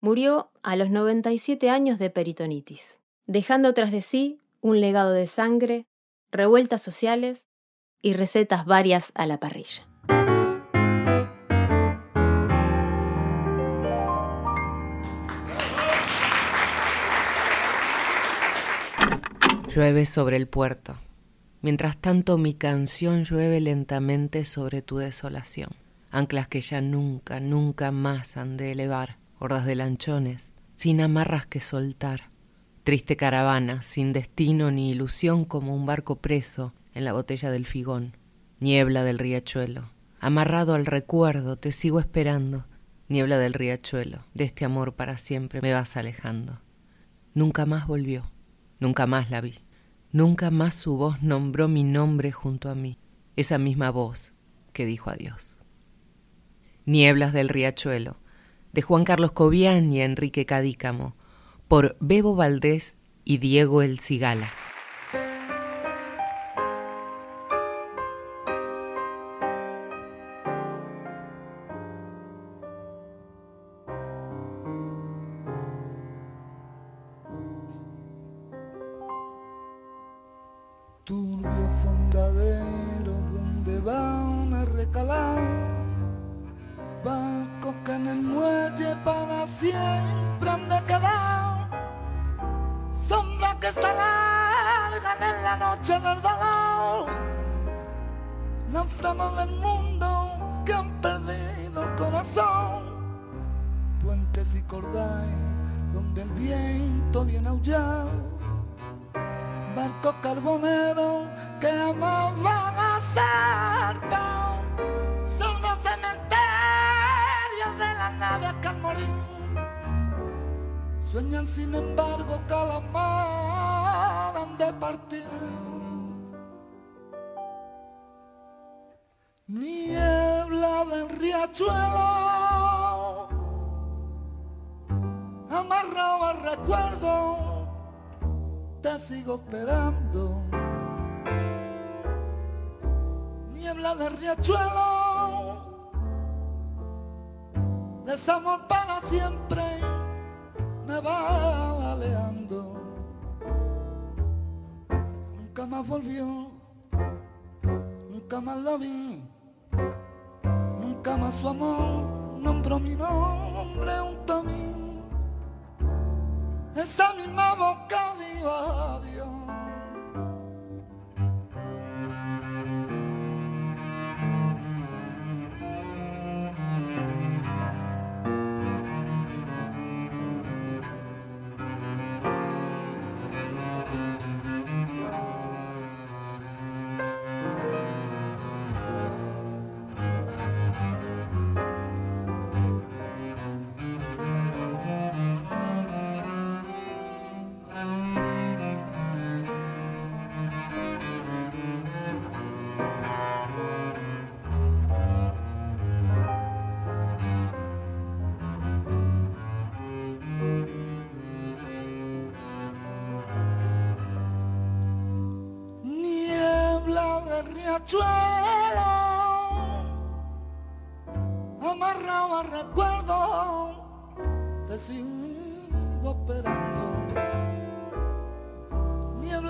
Murió a los 97 años de peritonitis, dejando tras de sí un legado de sangre, revueltas sociales y recetas varias a la parrilla. Llueve sobre el puerto. Mientras tanto mi canción llueve lentamente sobre tu desolación. Anclas que ya nunca, nunca más han de elevar, hordas de lanchones, sin amarras que soltar. Triste caravana, sin destino ni ilusión como un barco preso en la botella del figón. Niebla del riachuelo, amarrado al recuerdo, te sigo esperando. Niebla del riachuelo, de este amor para siempre me vas alejando. Nunca más volvió, nunca más la vi. Nunca más su voz nombró mi nombre junto a mí, esa misma voz que dijo adiós. Nieblas del Riachuelo, de Juan Carlos Cobian y Enrique Cadícamo, por Bebo Valdés y Diego El Cigala.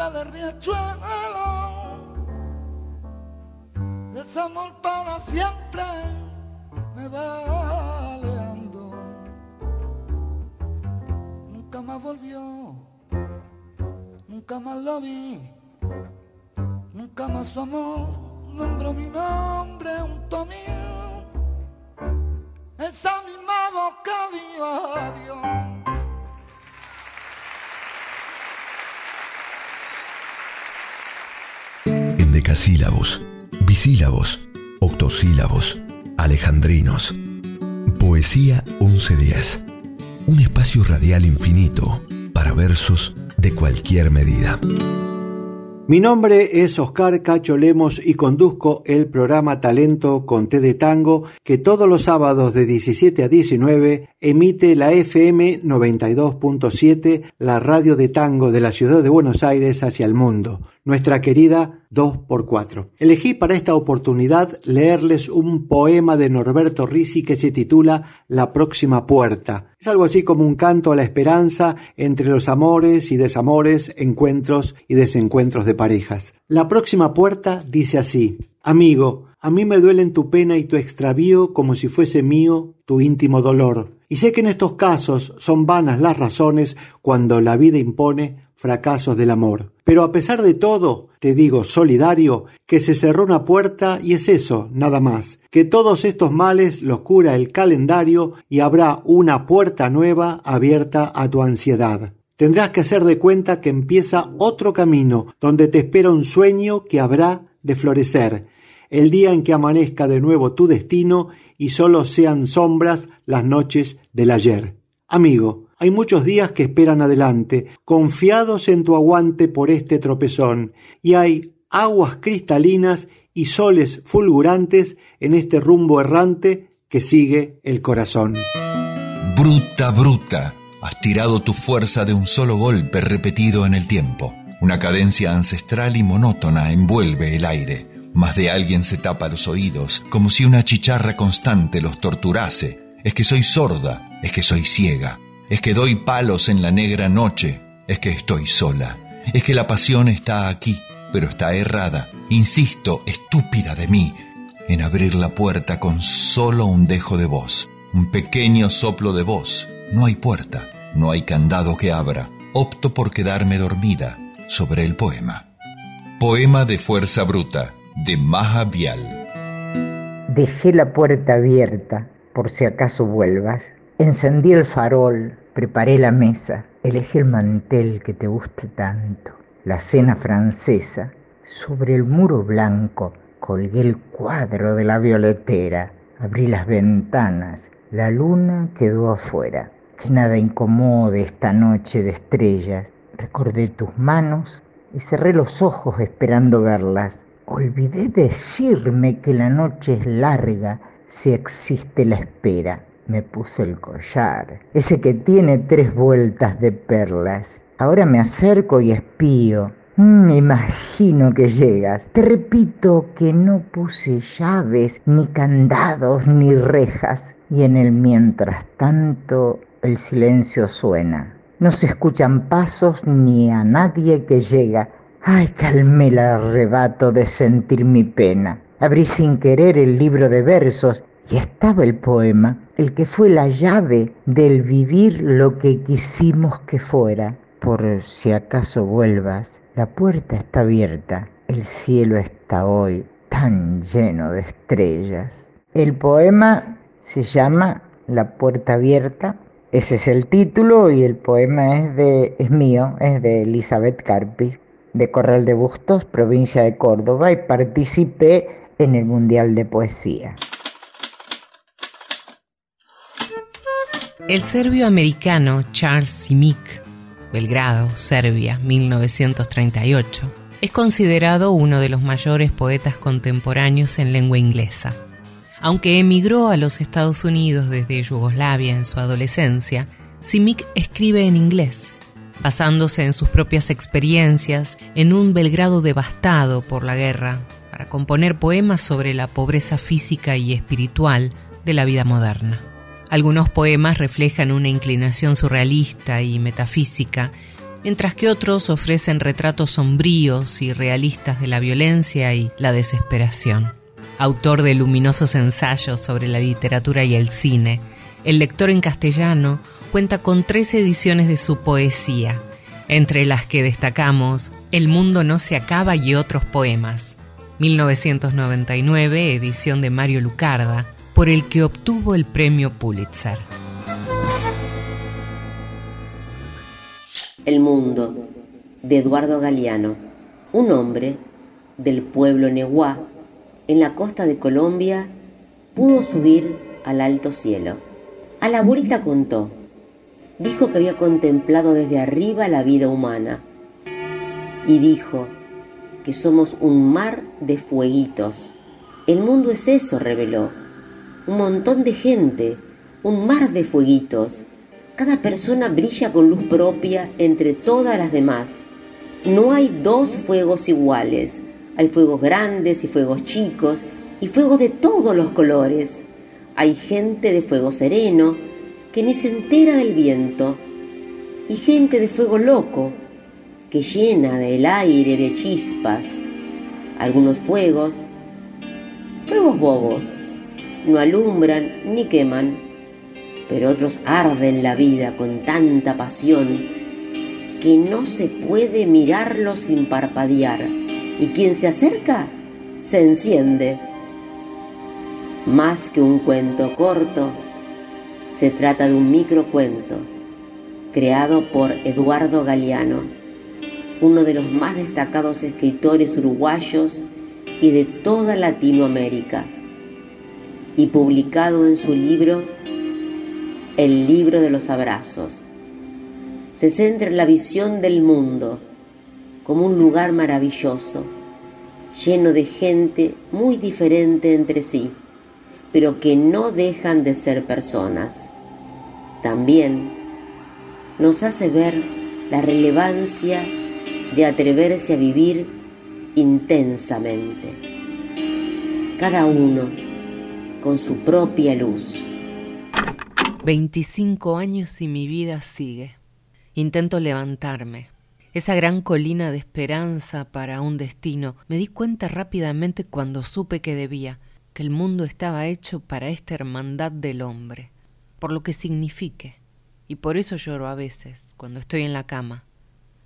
De riachuelo, desamor para siempre me va aleando. Nunca más volvió, nunca más lo vi, nunca más su amor nombró mi nombre junto a mí. Esa misma boca dijo En decasílabos, bisílabos, octosílabos, alejandrinos. Poesía 1110. Un espacio radial infinito para versos de cualquier medida. Mi nombre es Oscar Cacho Lemos y conduzco el programa Talento con Té de Tango que todos los sábados de 17 a 19 emite la FM 92.7, la radio de tango de la ciudad de Buenos Aires hacia el mundo, nuestra querida 2x4. Elegí para esta oportunidad leerles un poema de Norberto Risi que se titula La próxima puerta. Es algo así como un canto a la esperanza entre los amores y desamores, encuentros y desencuentros de parejas. La próxima puerta dice así, Amigo, a mí me duelen tu pena y tu extravío como si fuese mío tu íntimo dolor. Y sé que en estos casos son vanas las razones cuando la vida impone fracasos del amor. Pero a pesar de todo, te digo solidario, que se cerró una puerta y es eso, nada más, que todos estos males los cura el calendario y habrá una puerta nueva abierta a tu ansiedad. Tendrás que hacer de cuenta que empieza otro camino, donde te espera un sueño que habrá de florecer, el día en que amanezca de nuevo tu destino y solo sean sombras las noches del ayer. Amigo, hay muchos días que esperan adelante, confiados en tu aguante por este tropezón, y hay aguas cristalinas y soles fulgurantes en este rumbo errante que sigue el corazón. Bruta, bruta, has tirado tu fuerza de un solo golpe repetido en el tiempo. Una cadencia ancestral y monótona envuelve el aire. Más de alguien se tapa los oídos, como si una chicharra constante los torturase. Es que soy sorda, es que soy ciega, es que doy palos en la negra noche, es que estoy sola, es que la pasión está aquí, pero está errada. Insisto, estúpida de mí, en abrir la puerta con solo un dejo de voz, un pequeño soplo de voz. No hay puerta, no hay candado que abra. Opto por quedarme dormida sobre el poema. Poema de Fuerza Bruta, de Maja Vial. Dejé la puerta abierta por si acaso vuelvas. Encendí el farol, preparé la mesa, elegí el mantel que te guste tanto, la cena francesa. Sobre el muro blanco colgué el cuadro de la violetera, abrí las ventanas, la luna quedó afuera. Que nada incomode esta noche de estrellas. Recordé tus manos y cerré los ojos esperando verlas. Olvidé decirme que la noche es larga si existe la espera. Me puse el collar, ese que tiene tres vueltas de perlas. Ahora me acerco y espío. Me imagino que llegas. Te repito que no puse llaves, ni candados, ni rejas. Y en el mientras tanto el silencio suena. No se escuchan pasos ni a nadie que llega. Ay, calmé el arrebato de sentir mi pena. Abrí sin querer el libro de versos y estaba el poema, el que fue la llave del vivir lo que quisimos que fuera. Por si acaso vuelvas, la puerta está abierta, el cielo está hoy tan lleno de estrellas. El poema se llama La puerta abierta ese es el título y el poema es, de, es mío, es de Elizabeth Carpi, de Corral de Bustos, provincia de Córdoba, y participé en el Mundial de Poesía. El serbio americano Charles Simic, Belgrado, Serbia, 1938, es considerado uno de los mayores poetas contemporáneos en lengua inglesa. Aunque emigró a los Estados Unidos desde Yugoslavia en su adolescencia, Simic escribe en inglés, basándose en sus propias experiencias en un Belgrado devastado por la guerra, para componer poemas sobre la pobreza física y espiritual de la vida moderna. Algunos poemas reflejan una inclinación surrealista y metafísica, mientras que otros ofrecen retratos sombríos y realistas de la violencia y la desesperación. Autor de luminosos ensayos sobre la literatura y el cine, el lector en castellano cuenta con tres ediciones de su poesía, entre las que destacamos El mundo no se acaba y otros poemas, 1999, edición de Mario Lucarda, por el que obtuvo el premio Pulitzer. El mundo, de Eduardo Galeano, un hombre del pueblo Neguá, en la costa de Colombia, pudo subir al alto cielo. A la vuelta contó, dijo que había contemplado desde arriba la vida humana y dijo que somos un mar de fueguitos. El mundo es eso, reveló, un montón de gente, un mar de fueguitos. Cada persona brilla con luz propia entre todas las demás. No hay dos fuegos iguales. Hay fuegos grandes y fuegos chicos y fuegos de todos los colores. Hay gente de fuego sereno que ni se entera del viento y gente de fuego loco que llena el aire de chispas. Algunos fuegos, fuegos bobos, no alumbran ni queman, pero otros arden la vida con tanta pasión que no se puede mirarlo sin parpadear, y quien se acerca se enciende. Más que un cuento corto, se trata de un microcuento creado por Eduardo Galeano, uno de los más destacados escritores uruguayos y de toda Latinoamérica y publicado en su libro El libro de los abrazos. Se centra en la visión del mundo como un lugar maravilloso, lleno de gente muy diferente entre sí, pero que no dejan de ser personas. También nos hace ver la relevancia de atreverse a vivir intensamente. Cada uno con su propia luz. 25 años y mi vida sigue. Intento levantarme. Esa gran colina de esperanza para un destino. Me di cuenta rápidamente cuando supe que debía, que el mundo estaba hecho para esta hermandad del hombre, por lo que signifique. Y por eso lloro a veces, cuando estoy en la cama,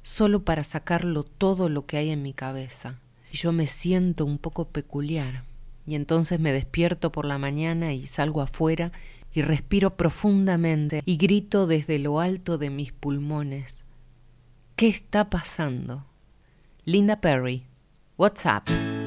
solo para sacarlo todo lo que hay en mi cabeza. Y yo me siento un poco peculiar, y entonces me despierto por la mañana y salgo afuera y respiro profundamente y grito desde lo alto de mis pulmones. ¿Qué está pasando? Linda Perry, WhatsApp. 25